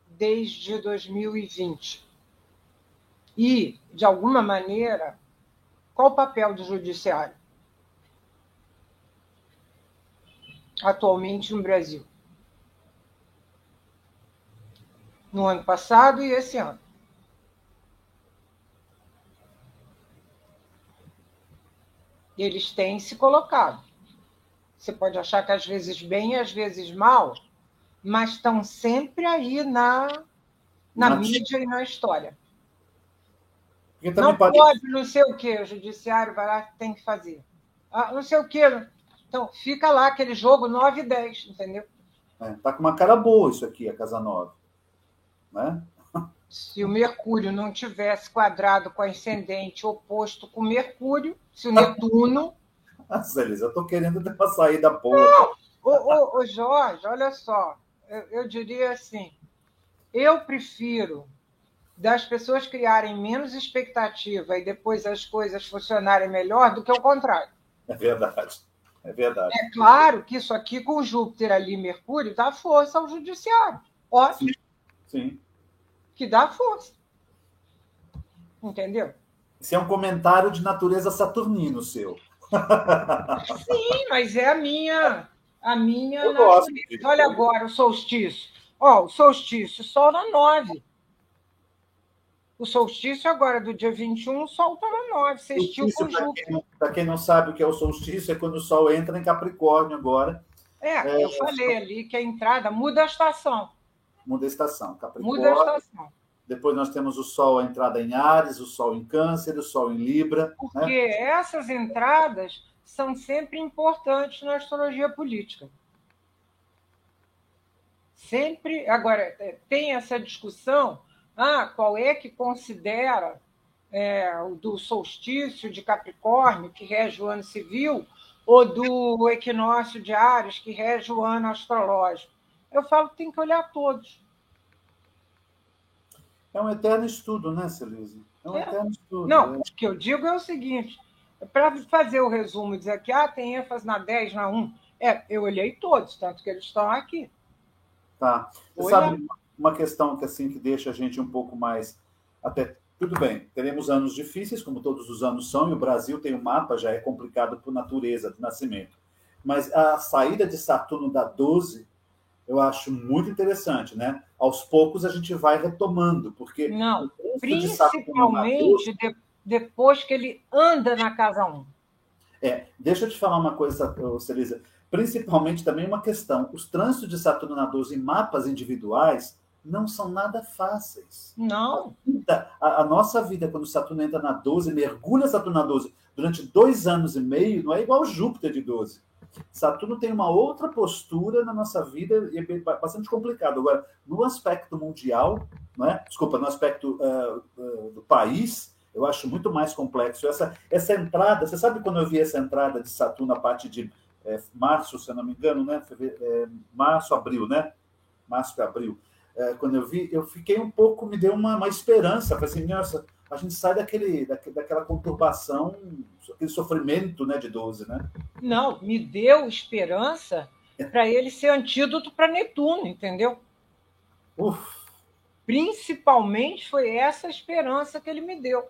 desde 2020. E, de alguma maneira, qual o papel do judiciário? Atualmente no Brasil. No ano passado e esse ano. Eles têm se colocado. Você pode achar que às vezes bem e às vezes mal, mas estão sempre aí na, na mídia e na história. Não pode, pode, não sei o quê, o judiciário vai lá tem que fazer. Ah, não sei o quê, Então, fica lá aquele jogo 9 e 10, entendeu? É, tá com uma cara boa isso aqui, a Casa 9. Né? Se o Mercúrio não tivesse quadrado com ascendente oposto com Mercúrio, se o Netuno. Nossa, Elisa, eu estou querendo ter uma saída boa. Não, ô, Jorge, olha só, eu, eu diria assim: eu prefiro das pessoas criarem menos expectativa e depois as coisas funcionarem melhor do que o contrário. É verdade. É verdade. É claro que isso aqui com Júpiter ali, Mercúrio, dá força ao judiciário. Ótimo. Sim. Sim. Que dá força. Entendeu? Isso é um comentário de natureza saturnino seu. Sim, mas é a minha. A minha. Olha agora o solstício. Ó, o solstício, sol na 9. O solstício agora do dia 21, o sol está na 9, sextil com Júpiter. Para quem não sabe o que é o solstício, é quando o sol entra em Capricórnio agora. É, é eu falei ali que a entrada muda a estação. Muda a estação. Capricórnio. Muda a estação. Depois nós temos o Sol, a entrada em Ares, o Sol em Câncer, o Sol em Libra. Né? Porque né? essas entradas são sempre importantes na astrologia política. Sempre. Agora, tem essa discussão ah, qual é que considera é, o do solstício de Capricórnio, que rege o ano civil, ou do equinócio de Ares, que rege o ano astrológico? Eu falo que tem que olhar todos. É um eterno estudo, né, Celise? É um é. eterno estudo. Não, é. o que eu digo é o seguinte: para fazer o resumo, dizer que ah, tem ênfase na 10, na 1. É, eu olhei todos, tanto que eles estão aqui. Tá. Você sabe, uma questão que assim que deixa a gente um pouco mais até tudo bem, teremos anos difíceis, como todos os anos são, e o Brasil tem um mapa, já é complicado por natureza de nascimento. Mas a saída de Saturno da 12, eu acho muito interessante, né? Aos poucos a gente vai retomando, porque. Não, principalmente de, depois que ele anda na casa 1. É, deixa eu te falar uma coisa, Celisa. Principalmente também uma questão: os trânsitos de Saturno na 12 em mapas individuais não são nada fáceis. Não. A, a, nossa vida, quando Saturno entra na 12, mergulha Saturno na 12 durante dois anos e meio, não é igual Júpiter de 12. Saturno tem uma outra postura na nossa vida e é bastante complicado. Agora, no aspecto mundial, não é? desculpa, no aspecto uh, uh, do país, eu acho muito mais complexo. Essa, essa entrada, você sabe quando eu vi essa entrada de Saturno a partir de é, março, se eu não me engano, né? É, março, abril, né? Março e abril é, quando eu vi, eu fiquei um pouco, me deu uma, uma esperança. Falei assim, nossa, a gente sai daquele, daquela conturbação, aquele sofrimento né, de 12, né? Não, me deu esperança para ele ser antídoto para Netuno, entendeu? Uf. Principalmente foi essa esperança que ele me deu.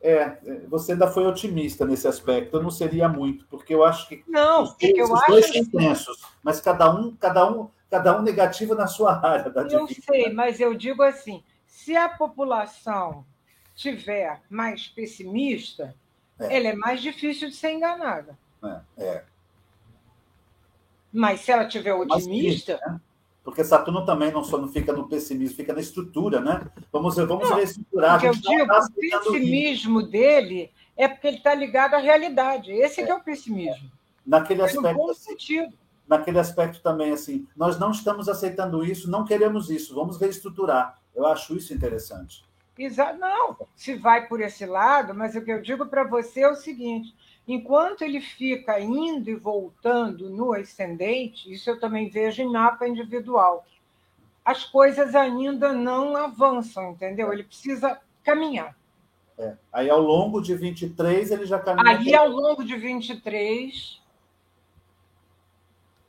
É, você ainda foi otimista nesse aspecto. Eu não seria muito, porque eu acho que não, os, dois, eu os dois são intensos, mas cada um, cada um cada um negativo na sua área. Da eu sei, mas eu digo assim: se a população tiver mais pessimista, é. ela é mais difícil de ser enganada. É. é. Mas se ela tiver otimista. né? Porque Saturno também não só não fica no pessimismo, fica na estrutura, né? Vamos, vamos não, reestruturar. Eu digo, tá o pessimismo dele é porque ele está ligado à realidade. Esse é, é, é o pessimismo. Naquele aspecto. No bom assim, sentido naquele aspecto também, assim, nós não estamos aceitando isso, não queremos isso, vamos reestruturar. Eu acho isso interessante. Exato, não, se vai por esse lado, mas o que eu digo para você é o seguinte: enquanto ele fica indo e voltando no ascendente, isso eu também vejo em mapa individual, as coisas ainda não avançam, entendeu? Ele precisa caminhar. É. Aí, ao longo de 23, ele já caminha. Aí, ao longo de 23,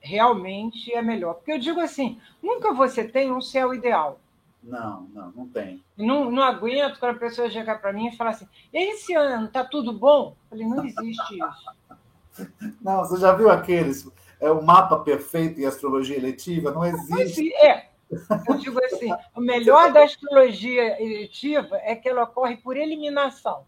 realmente é melhor. Porque eu digo assim, nunca você tem um céu ideal. Não, não, não tem. Não, não aguento quando a pessoa chegar para mim e falar assim, esse ano tá tudo bom? Eu falei, não existe isso. não, você já viu aqueles, é o mapa perfeito em astrologia eletiva? Não existe. É, eu digo assim, o melhor da astrologia eletiva é que ela ocorre por eliminação.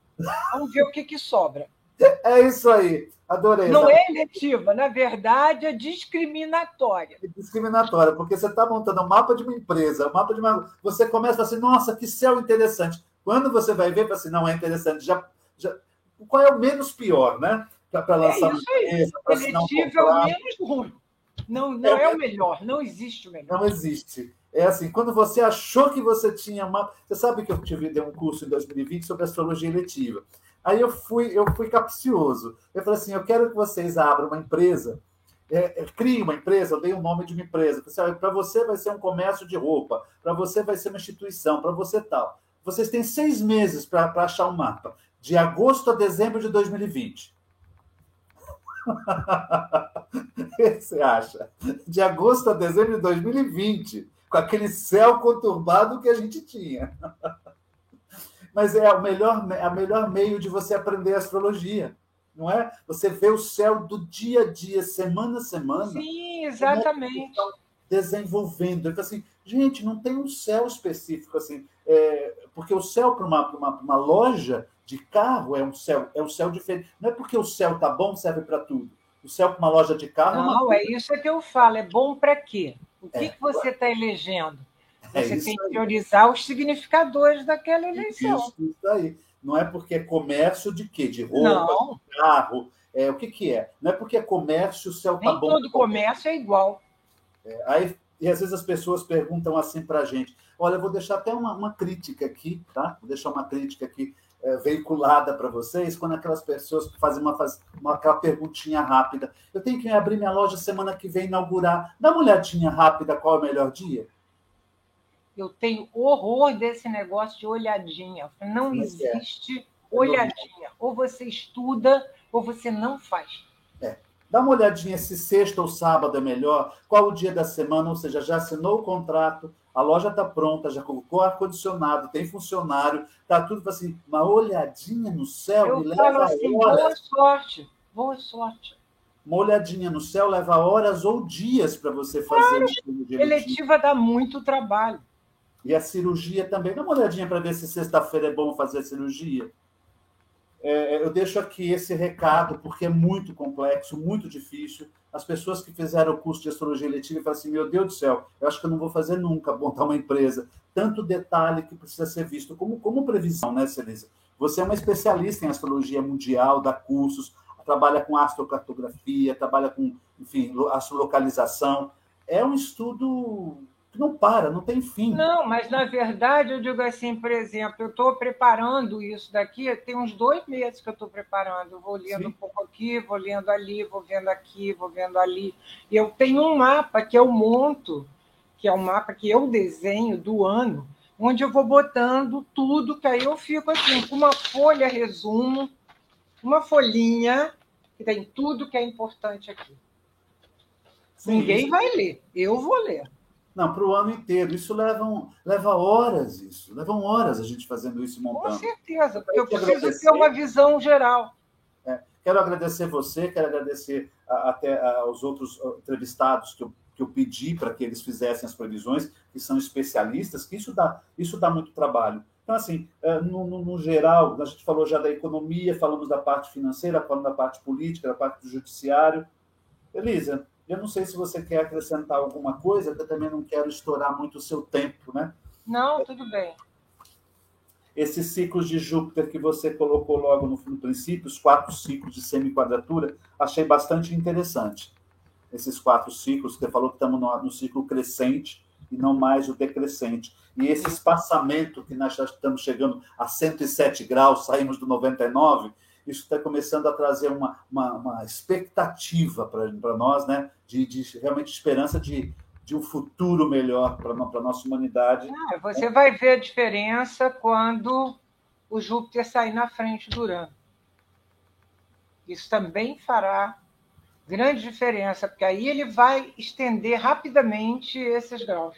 Vamos ver o que, que sobra. É isso aí. Adorei. Não é eletiva, na verdade, é discriminatória. É discriminatória, porque você está montando um mapa de uma empresa, um mapa de uma. Você começa assim, nossa, que céu interessante. Quando você vai ver, assim, não é interessante. Já, já... Qual é o menos pior, né? para lançar é isso aí. Seletivo é o menos ruim. Não, não é, é, o melhor, não existe o melhor. Não existe. É assim, quando você achou que você tinha uma. Você sabe que eu tive dei um curso em 2020 sobre astrologia eletiva. Aí eu fui, eu fui capcioso. Eu falei assim: eu quero que vocês abram uma empresa, é, é, crie uma empresa, eu dei o nome de uma empresa. Para você vai ser um comércio de roupa, para você vai ser uma instituição, para você tal. Vocês têm seis meses para achar um mapa, de agosto a dezembro de 2020. o que você acha? De agosto a dezembro de 2020, com aquele céu conturbado que a gente tinha. Mas é o melhor, é o melhor meio de você aprender astrologia, não é? Você vê o céu do dia a dia, semana a semana. Sim, exatamente. Desenvolvendo. Então, assim, gente, não tem um céu específico assim, é, porque o céu para uma, uma, uma loja de carro é um céu, é um céu diferente. Não é porque o céu tá bom serve para tudo. O céu para uma loja de carro. É não, é, é isso que eu falo. É bom para quê? O que, é, que você está elegendo? É você tem que priorizar os significadores daquela eleição. Isso, isso aí. Não é porque é comércio de quê? De roupa, não. de carro. É, o que, que é? Não é porque é comércio, o céu está bom. Todo comércio é igual. É, aí, e às vezes as pessoas perguntam assim para a gente: olha, eu vou deixar até uma, uma crítica aqui, tá? Vou deixar uma crítica aqui é, veiculada para vocês, quando aquelas pessoas fazem uma, uma, aquela perguntinha rápida. Eu tenho que abrir minha loja semana que vem, inaugurar. Dá uma olhadinha rápida qual é o melhor dia. Eu tenho horror desse negócio de olhadinha. Não Mas é. existe é. olhadinha. Ou você estuda, ou você não faz. É. Dá uma olhadinha se sexta ou sábado é melhor, qual o dia da semana, ou seja, já assinou o contrato, a loja está pronta, já colocou ar-condicionado, tem funcionário, está tudo assim, uma olhadinha no céu Eu me falo leva assim, horas. Boa sorte, boa sorte. Uma olhadinha no céu leva horas ou dias para você fazer. Claro, eletiva dá muito trabalho. E a cirurgia também. Dá uma olhadinha para ver se sexta-feira é bom fazer a cirurgia. É, eu deixo aqui esse recado, porque é muito complexo, muito difícil. As pessoas que fizeram o curso de astrologia letiva falam assim: meu Deus do céu, eu acho que eu não vou fazer nunca montar uma empresa. Tanto detalhe que precisa ser visto como, como previsão, né, Celisa? Você é uma especialista em astrologia mundial, dá cursos, trabalha com astrocartografia, trabalha com, enfim, astrolocalização. É um estudo não para, não tem fim. Não, mas na verdade eu digo assim, por exemplo, eu estou preparando isso daqui, tem uns dois meses que eu estou preparando. Eu vou lendo Sim. um pouco aqui, vou lendo ali, vou vendo aqui, vou vendo ali. E eu tenho um mapa que eu monto, que é um mapa que eu desenho do ano, onde eu vou botando tudo, que aí eu fico assim, com uma folha resumo, uma folhinha, que tem tudo que é importante aqui. Sim, Ninguém vai ler, eu vou ler. Não, para o ano inteiro. Isso leva, um, leva horas, isso. Levam horas a gente fazendo isso montando. Com certeza, porque eu preciso agradecer. ter uma visão geral. É, quero agradecer você, quero agradecer a, até aos outros entrevistados que eu, que eu pedi para que eles fizessem as previsões, que são especialistas, que isso dá, isso dá muito trabalho. Então, assim, é, no, no, no, geral, a gente falou já da economia, falamos da parte financeira, falamos da parte política, da parte do judiciário. Elisa, eu não sei se você quer acrescentar alguma coisa, que eu também não quero estourar muito o seu tempo, né? Não, tudo bem. Esses ciclos de Júpiter que você colocou logo no, no princípio, os quatro ciclos de semi-quadratura, achei bastante interessante. Esses quatro ciclos, você falou que estamos no, no ciclo crescente e não mais o decrescente. E esse espaçamento que nós já estamos chegando a 107 graus, saímos do 99, isso está começando a trazer uma, uma, uma expectativa para nós, né? De, de, realmente esperança de, de um futuro melhor para a nossa humanidade. Ah, você vai ver a diferença quando o Júpiter sair na frente do Urano. Isso também fará grande diferença, porque aí ele vai estender rapidamente esses graus.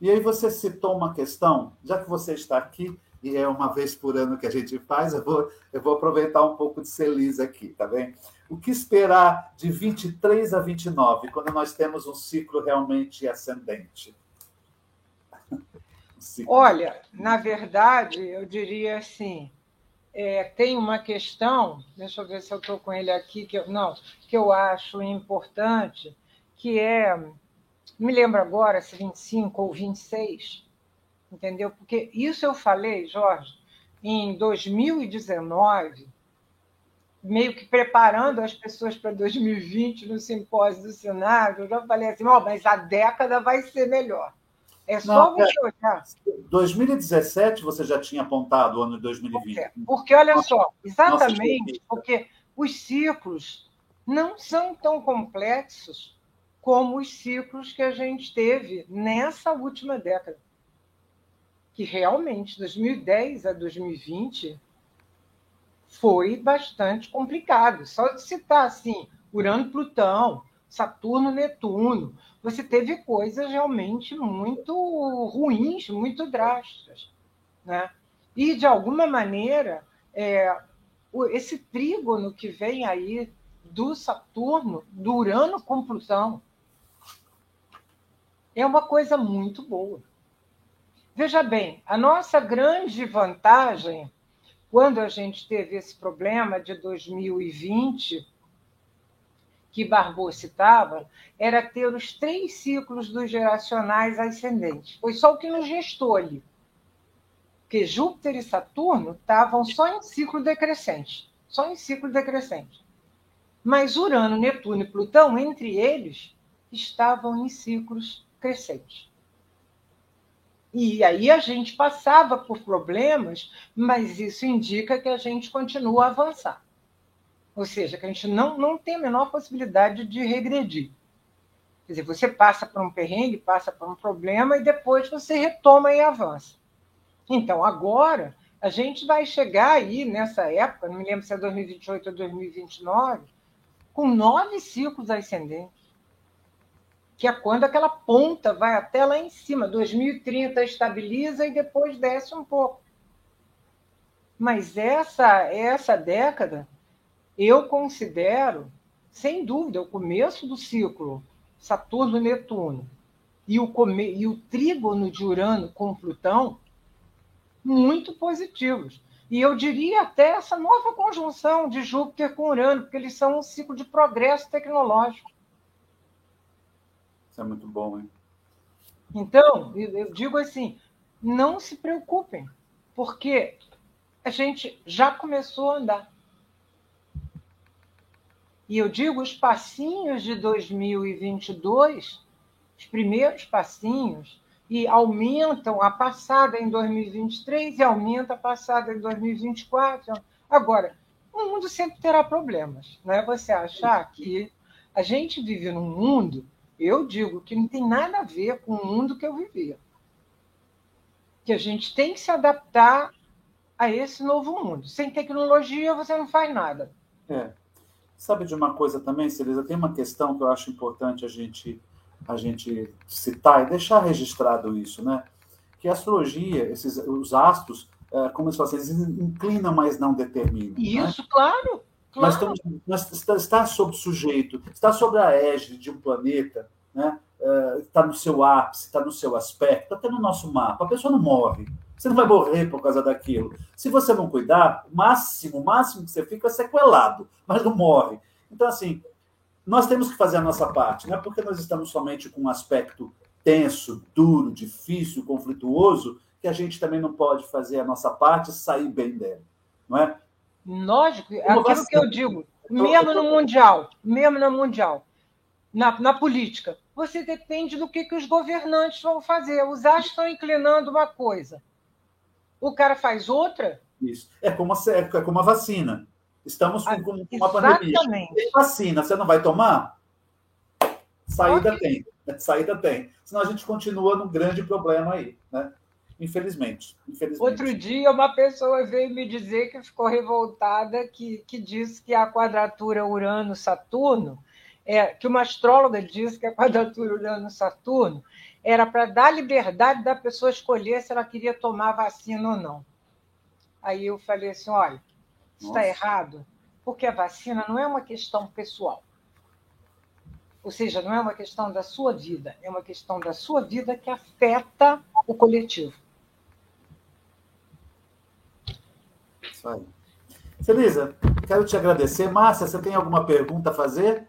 E aí você citou uma questão, já que você está aqui, e é uma vez por ano que a gente faz, eu vou, eu vou aproveitar um pouco de Celis aqui, tá bem? O que esperar de 23 a 29, quando nós temos um ciclo realmente ascendente? Olha, na verdade, eu diria assim, é, tem uma questão, deixa eu ver se eu estou com ele aqui, que eu, não, que eu acho importante, que é, me lembro agora se 25 ou 26, entendeu? Porque isso eu falei, Jorge, em 2019, meio que preparando as pessoas para 2020 no simpósio do Senado, eu já falei assim, oh, mas a década vai ser melhor. É só Não, você é, olhar. 2017 você já tinha apontado o ano de 2020. Porque, porque olha só, exatamente, porque os ciclos não são tão complexos como os ciclos que a gente teve nessa última década. Que realmente, 2010 a 2020, foi bastante complicado. Só de citar assim, Urano, Plutão, Saturno, Netuno, você teve coisas realmente muito ruins, muito drásticas. Né? E, de alguma maneira, é, esse trígono que vem aí do Saturno, do Urano com Plutão, é uma coisa muito boa. Veja bem, a nossa grande vantagem quando a gente teve esse problema de 2020, que Barbô citava, era ter os três ciclos dos geracionais ascendentes. Foi só o que nos gestou ali. Porque Júpiter e Saturno estavam só em ciclo decrescente. Só em ciclo decrescente. Mas Urano, Netuno e Plutão, entre eles, estavam em ciclos crescentes. E aí a gente passava por problemas, mas isso indica que a gente continua a avançar. Ou seja, que a gente não, não tem a menor possibilidade de regredir. Quer dizer, você passa por um perrengue, passa por um problema e depois você retoma e avança. Então, agora, a gente vai chegar aí nessa época, não me lembro se é 2028 ou 2029, com nove ciclos ascendentes que é quando aquela ponta vai até lá em cima. 2030 estabiliza e depois desce um pouco. Mas essa, essa década, eu considero, sem dúvida, o começo do ciclo Saturno-Netuno e o, e o trígono de Urano com Plutão muito positivos. E eu diria até essa nova conjunção de Júpiter com Urano, porque eles são um ciclo de progresso tecnológico. Isso é muito bom, hein? Então, eu digo assim, não se preocupem, porque a gente já começou a andar. E eu digo os passinhos de 2022, os primeiros passinhos, e aumentam a passada em 2023 e aumenta a passada em 2024. Agora, o mundo sempre terá problemas. Não é você achar que a gente vive num mundo eu digo que não tem nada a ver com o mundo que eu vivia. Que a gente tem que se adaptar a esse novo mundo. Sem tecnologia, você não faz nada. É. Sabe de uma coisa também, Celisa? Tem uma questão que eu acho importante a gente, a gente citar e deixar registrado isso, né? Que a astrologia, esses, os astros, é, como eles falam, eles inclinam, mas não determinam. Isso, né? claro. Nós, estamos, nós está, está sob sujeito, está sobre a égide de um planeta, né? está no seu ápice, está no seu aspecto, está até no nosso mapa. A pessoa não morre. Você não vai morrer por causa daquilo. Se você não cuidar, o máximo, o máximo que você fica é sequelado, mas não morre. Então, assim, nós temos que fazer a nossa parte, não é porque nós estamos somente com um aspecto tenso, duro, difícil, conflituoso, que a gente também não pode fazer a nossa parte e sair bem dela, não é? Lógico, é aquilo que eu digo, mesmo no Mundial, mesmo no Mundial, na, na política, você depende do que, que os governantes vão fazer. Os astros estão inclinando uma coisa, o cara faz outra. Isso. É como a, é como a vacina. Estamos com, com uma pandemia. Tem vacina, você não vai tomar? Saída okay. tem. Saída tem. Senão a gente continua num grande problema aí, né? Infelizmente, infelizmente. Outro dia, uma pessoa veio me dizer que ficou revoltada, que, que disse que a quadratura Urano-Saturno, é, que uma astróloga disse que a quadratura Urano-Saturno era para dar liberdade da pessoa escolher se ela queria tomar vacina ou não. Aí eu falei assim: olha, isso está errado, porque a vacina não é uma questão pessoal. Ou seja, não é uma questão da sua vida, é uma questão da sua vida que afeta o coletivo. Isso aí. Celisa, quero te agradecer. Márcia, você tem alguma pergunta a fazer?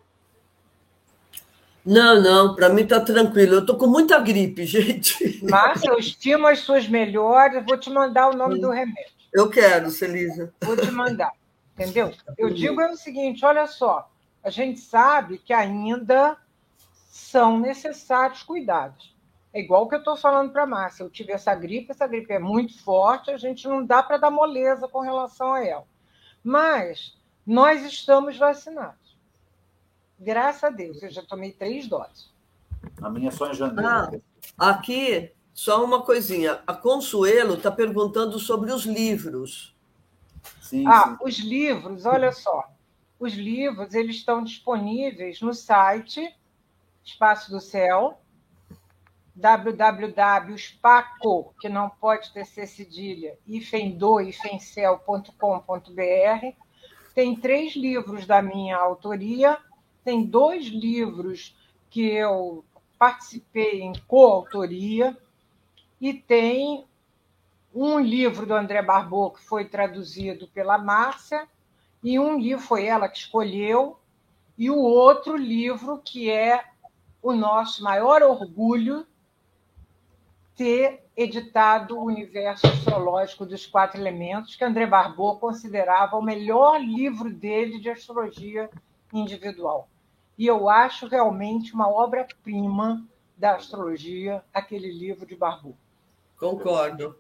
Não, não, para mim está tranquilo. Eu estou com muita gripe, gente. Márcia, eu estimo as suas melhores. Vou te mandar o nome Sim. do remédio. Eu quero, Celisa. Vou te mandar. Entendeu? Eu digo é o seguinte: olha só, a gente sabe que ainda são necessários cuidados. É igual o que eu estou falando para a Márcia. Eu tive essa gripe, essa gripe é muito forte, a gente não dá para dar moleza com relação a ela. Mas nós estamos vacinados. Graças a Deus, eu já tomei três doses. A minha só em janeiro. Ah, aqui, só uma coisinha. A Consuelo está perguntando sobre os livros. Sim, ah, sim. os livros, olha só. Os livros eles estão disponíveis no site Espaço do Céu, www.spaco, que não pode ter ser cedilha, ifendo. Tem três livros da minha autoria, tem dois livros que eu participei em coautoria, e tem um livro do André Barbot, que foi traduzido pela Márcia, e um livro foi ela que escolheu, e o outro livro que é o nosso maior orgulho ter editado o Universo Astrológico dos Quatro Elementos, que André Barbot considerava o melhor livro dele de astrologia individual. E eu acho realmente uma obra-prima da astrologia, aquele livro de Barbot. Concordo.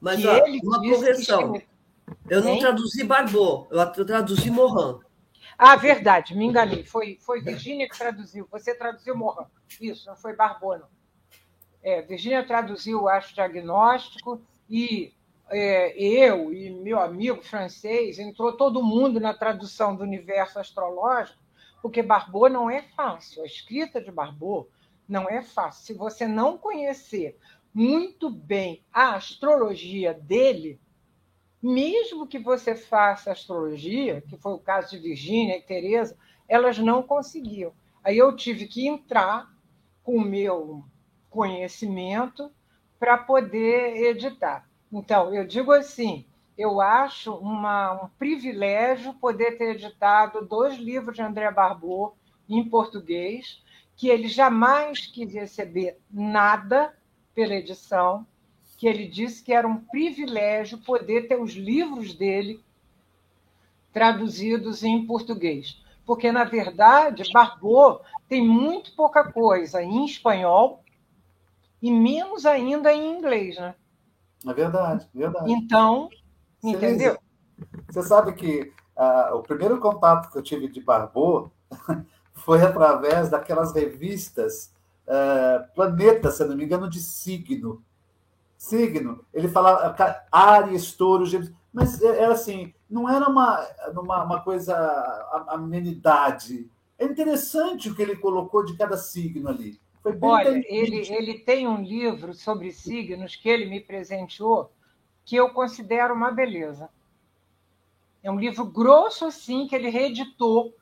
Mas ó, uma correção. Eu não traduzi Barbot, eu traduzi Morin. Ah, verdade, me enganei. Foi, foi Virgínia que traduziu. Você traduziu Morin. Isso, não foi Barbot, não. É, Virgínia traduziu o Astro Diagnóstico e é, eu e meu amigo francês, entrou todo mundo na tradução do universo astrológico, porque Barbot não é fácil. A escrita de Barbot não é fácil. Se você não conhecer muito bem a astrologia dele, mesmo que você faça astrologia, que foi o caso de Virgínia e Teresa, elas não conseguiam. Aí eu tive que entrar com o meu conhecimento para poder editar. Então, eu digo assim, eu acho uma, um privilégio poder ter editado dois livros de André Barbot em português, que ele jamais quis receber nada pela edição, que ele disse que era um privilégio poder ter os livros dele traduzidos em português. Porque, na verdade, Barbot tem muito pouca coisa em espanhol e menos ainda em inglês, né? É verdade, verdade. Então, entendeu? Você sabe que uh, o primeiro contato que eu tive de Barbot foi através daquelas revistas uh, Planeta, se não me engano, de signo. Signo. Ele falava Ares, Touro, Gêmeos. Mas era é, é assim, não era uma, uma, uma coisa, amenidade. É interessante o que ele colocou de cada signo ali. Olha, ele, ele tem um livro sobre signos que ele me presenteou que eu considero uma beleza. É um livro grosso assim que ele reeditou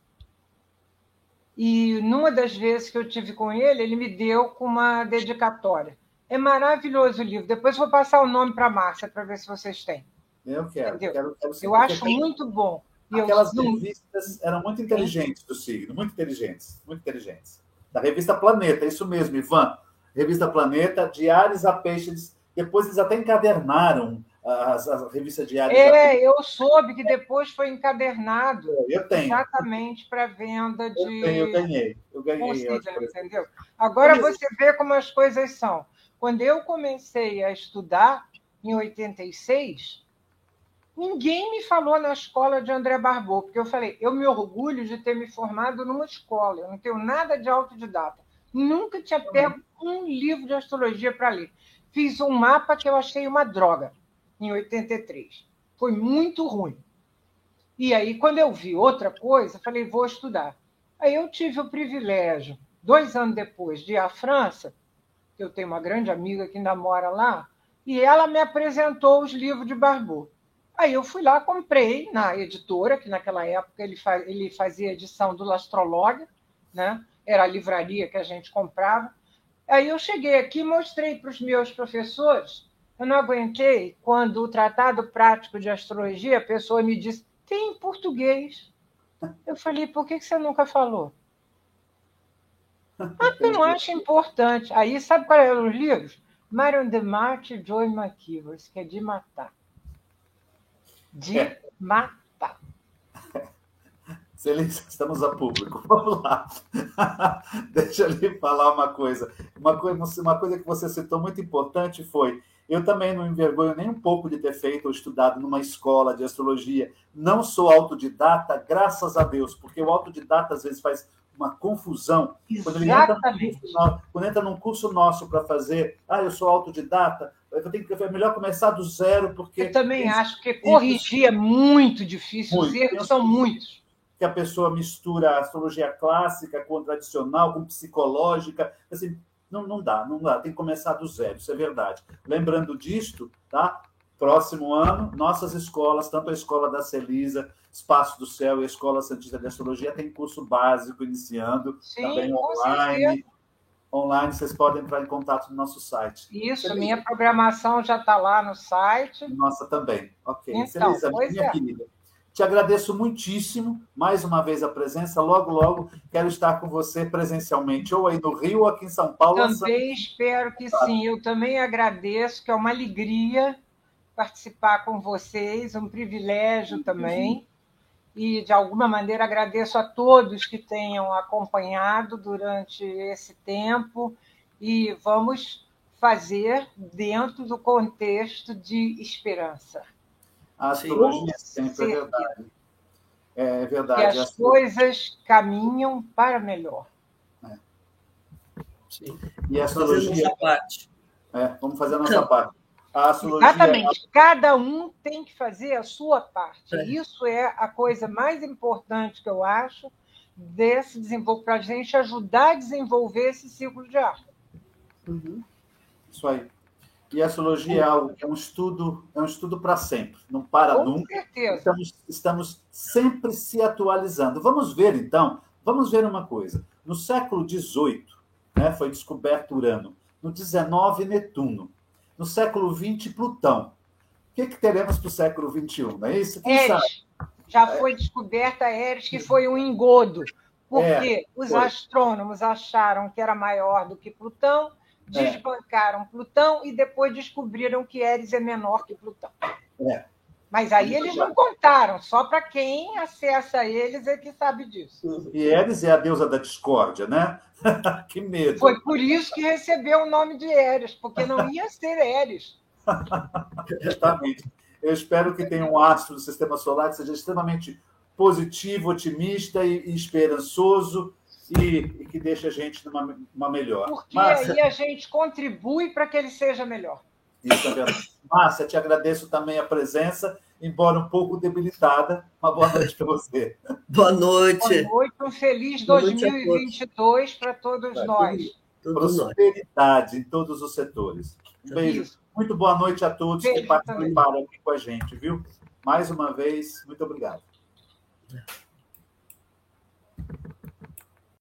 e numa das vezes que eu tive com ele, ele me deu com uma dedicatória. É maravilhoso o livro. Depois vou passar o nome para a Márcia para ver se vocês têm. Eu quero. quero, quero eu acho tem... muito bom. Aquelas eu... revistas eram muito inteligentes do signo, muito inteligentes, muito inteligentes. Da revista Planeta, isso mesmo, Ivan. Revista Planeta, Diários a Peixes. Depois eles até encadernaram as, as revistas diárias. É, eu soube que depois foi encadernado. Eu tenho. Exatamente para venda de. Eu, tenho, eu ganhei. Eu ganhei. entendeu? Agora você vê como as coisas são. Quando eu comecei a estudar, em 86, ninguém me falou na escola de André Barbot, porque eu falei, eu me orgulho de ter me formado numa escola, eu não tenho nada de autodidata. Nunca tinha pego um livro de astrologia para ler. Fiz um mapa que eu achei uma droga em 83. Foi muito ruim. E aí, quando eu vi outra coisa, falei, vou estudar. Aí eu tive o privilégio, dois anos depois, de ir à França, que eu tenho uma grande amiga que ainda mora lá, e ela me apresentou os livros de Barbot. Aí eu fui lá, comprei na editora, que naquela época ele, ele fazia edição do Lastrologa, né? era a livraria que a gente comprava. Aí eu cheguei aqui e mostrei para os meus professores eu não aguentei quando o Tratado Prático de Astrologia, a pessoa me disse, tem em português. Eu falei, por que você nunca falou? Ah, eu não acho importante. Aí, sabe qual eram os livros? Marion de Marte e Joy McKeever, que é de matar. De é. matar. estamos a público. Vamos lá. Deixa eu lhe falar uma coisa. Uma coisa. Uma coisa que você citou muito importante foi eu também não envergonho nem um pouco de ter feito ou estudado numa escola de astrologia. Não sou autodidata, graças a Deus, porque o autodidata às vezes faz uma confusão. Quando ele entra, quando entra num curso nosso para fazer, ah, eu sou autodidata, eu tenho que é melhor começar do zero, porque. Eu também acho que corrigir é muito difícil, muito. os erros são muitos. Que a pessoa mistura a astrologia clássica com tradicional, com psicológica. Assim, não, não dá, não dá, tem que começar do zero, isso é verdade. Lembrando disto, tá? Próximo ano, nossas escolas, tanto a Escola da Celisa, Espaço do Céu e a Escola Santista de Astrologia, tem curso básico iniciando, Sim, também online. Online, vocês podem entrar em contato no nosso site. Isso, Celisa. minha programação já está lá no site. Nossa também. Ok. Então, Celisa, minha é. querida, te agradeço muitíssimo, mais uma vez a presença. Logo, logo quero estar com você presencialmente, ou aí no Rio ou aqui em São Paulo. Também espero que sim. Eu também agradeço, que é uma alegria participar com vocês, um privilégio também. E, de alguma maneira, agradeço a todos que tenham acompanhado durante esse tempo. E vamos fazer dentro do contexto de esperança. A astrologia Sim, sempre é verdade. É verdade. Que as coisas caminham para melhor. É. Sim. E a astrologia. Fazer parte. É, vamos fazer a nossa parte. A astrologia... Exatamente. Cada um tem que fazer a sua parte. É. Isso é a coisa mais importante que eu acho desse desenvolvimento, para a gente ajudar a desenvolver esse ciclo de ar. Uhum. Isso aí. E a astrologia é, algo, é um estudo, é um estudo para sempre, não para Com nunca. Certeza. Estamos, estamos sempre se atualizando. Vamos ver, então, vamos ver uma coisa. No século XVIII, né, foi descoberto Urano. No XIX, Netuno. No século XX, Plutão. O que, que teremos para o século XXI? Não é isso? Quem. Sabe? Já foi descoberta Eres, que foi um engodo, porque é, os astrônomos acharam que era maior do que Plutão é. desbancaram é. Plutão e depois descobriram que Eris é menor que Plutão. É. Mas aí eles não contaram, só para quem acessa eles é que sabe disso. E Eris é a deusa da discórdia, né? que medo. Foi por isso que recebeu o nome de Eris, porque não ia ser Eris. Exatamente. Eu espero que tenha um astro do sistema solar que seja extremamente positivo, otimista e, e esperançoso e, e que deixe a gente numa, melhor. Porque Márcia, aí a gente contribui para que ele seja melhor. Isso é verdade. Márcia, te agradeço também a presença, embora um pouco debilitada. Uma boa noite para você. Boa noite. Boa noite, um feliz 2022 para todos pra nós. Todos Prosperidade nós. em todos os setores. Um beijo. Isso. Muito boa noite a todos beijo que participaram também. aqui com a gente, viu? Mais uma vez, muito obrigado.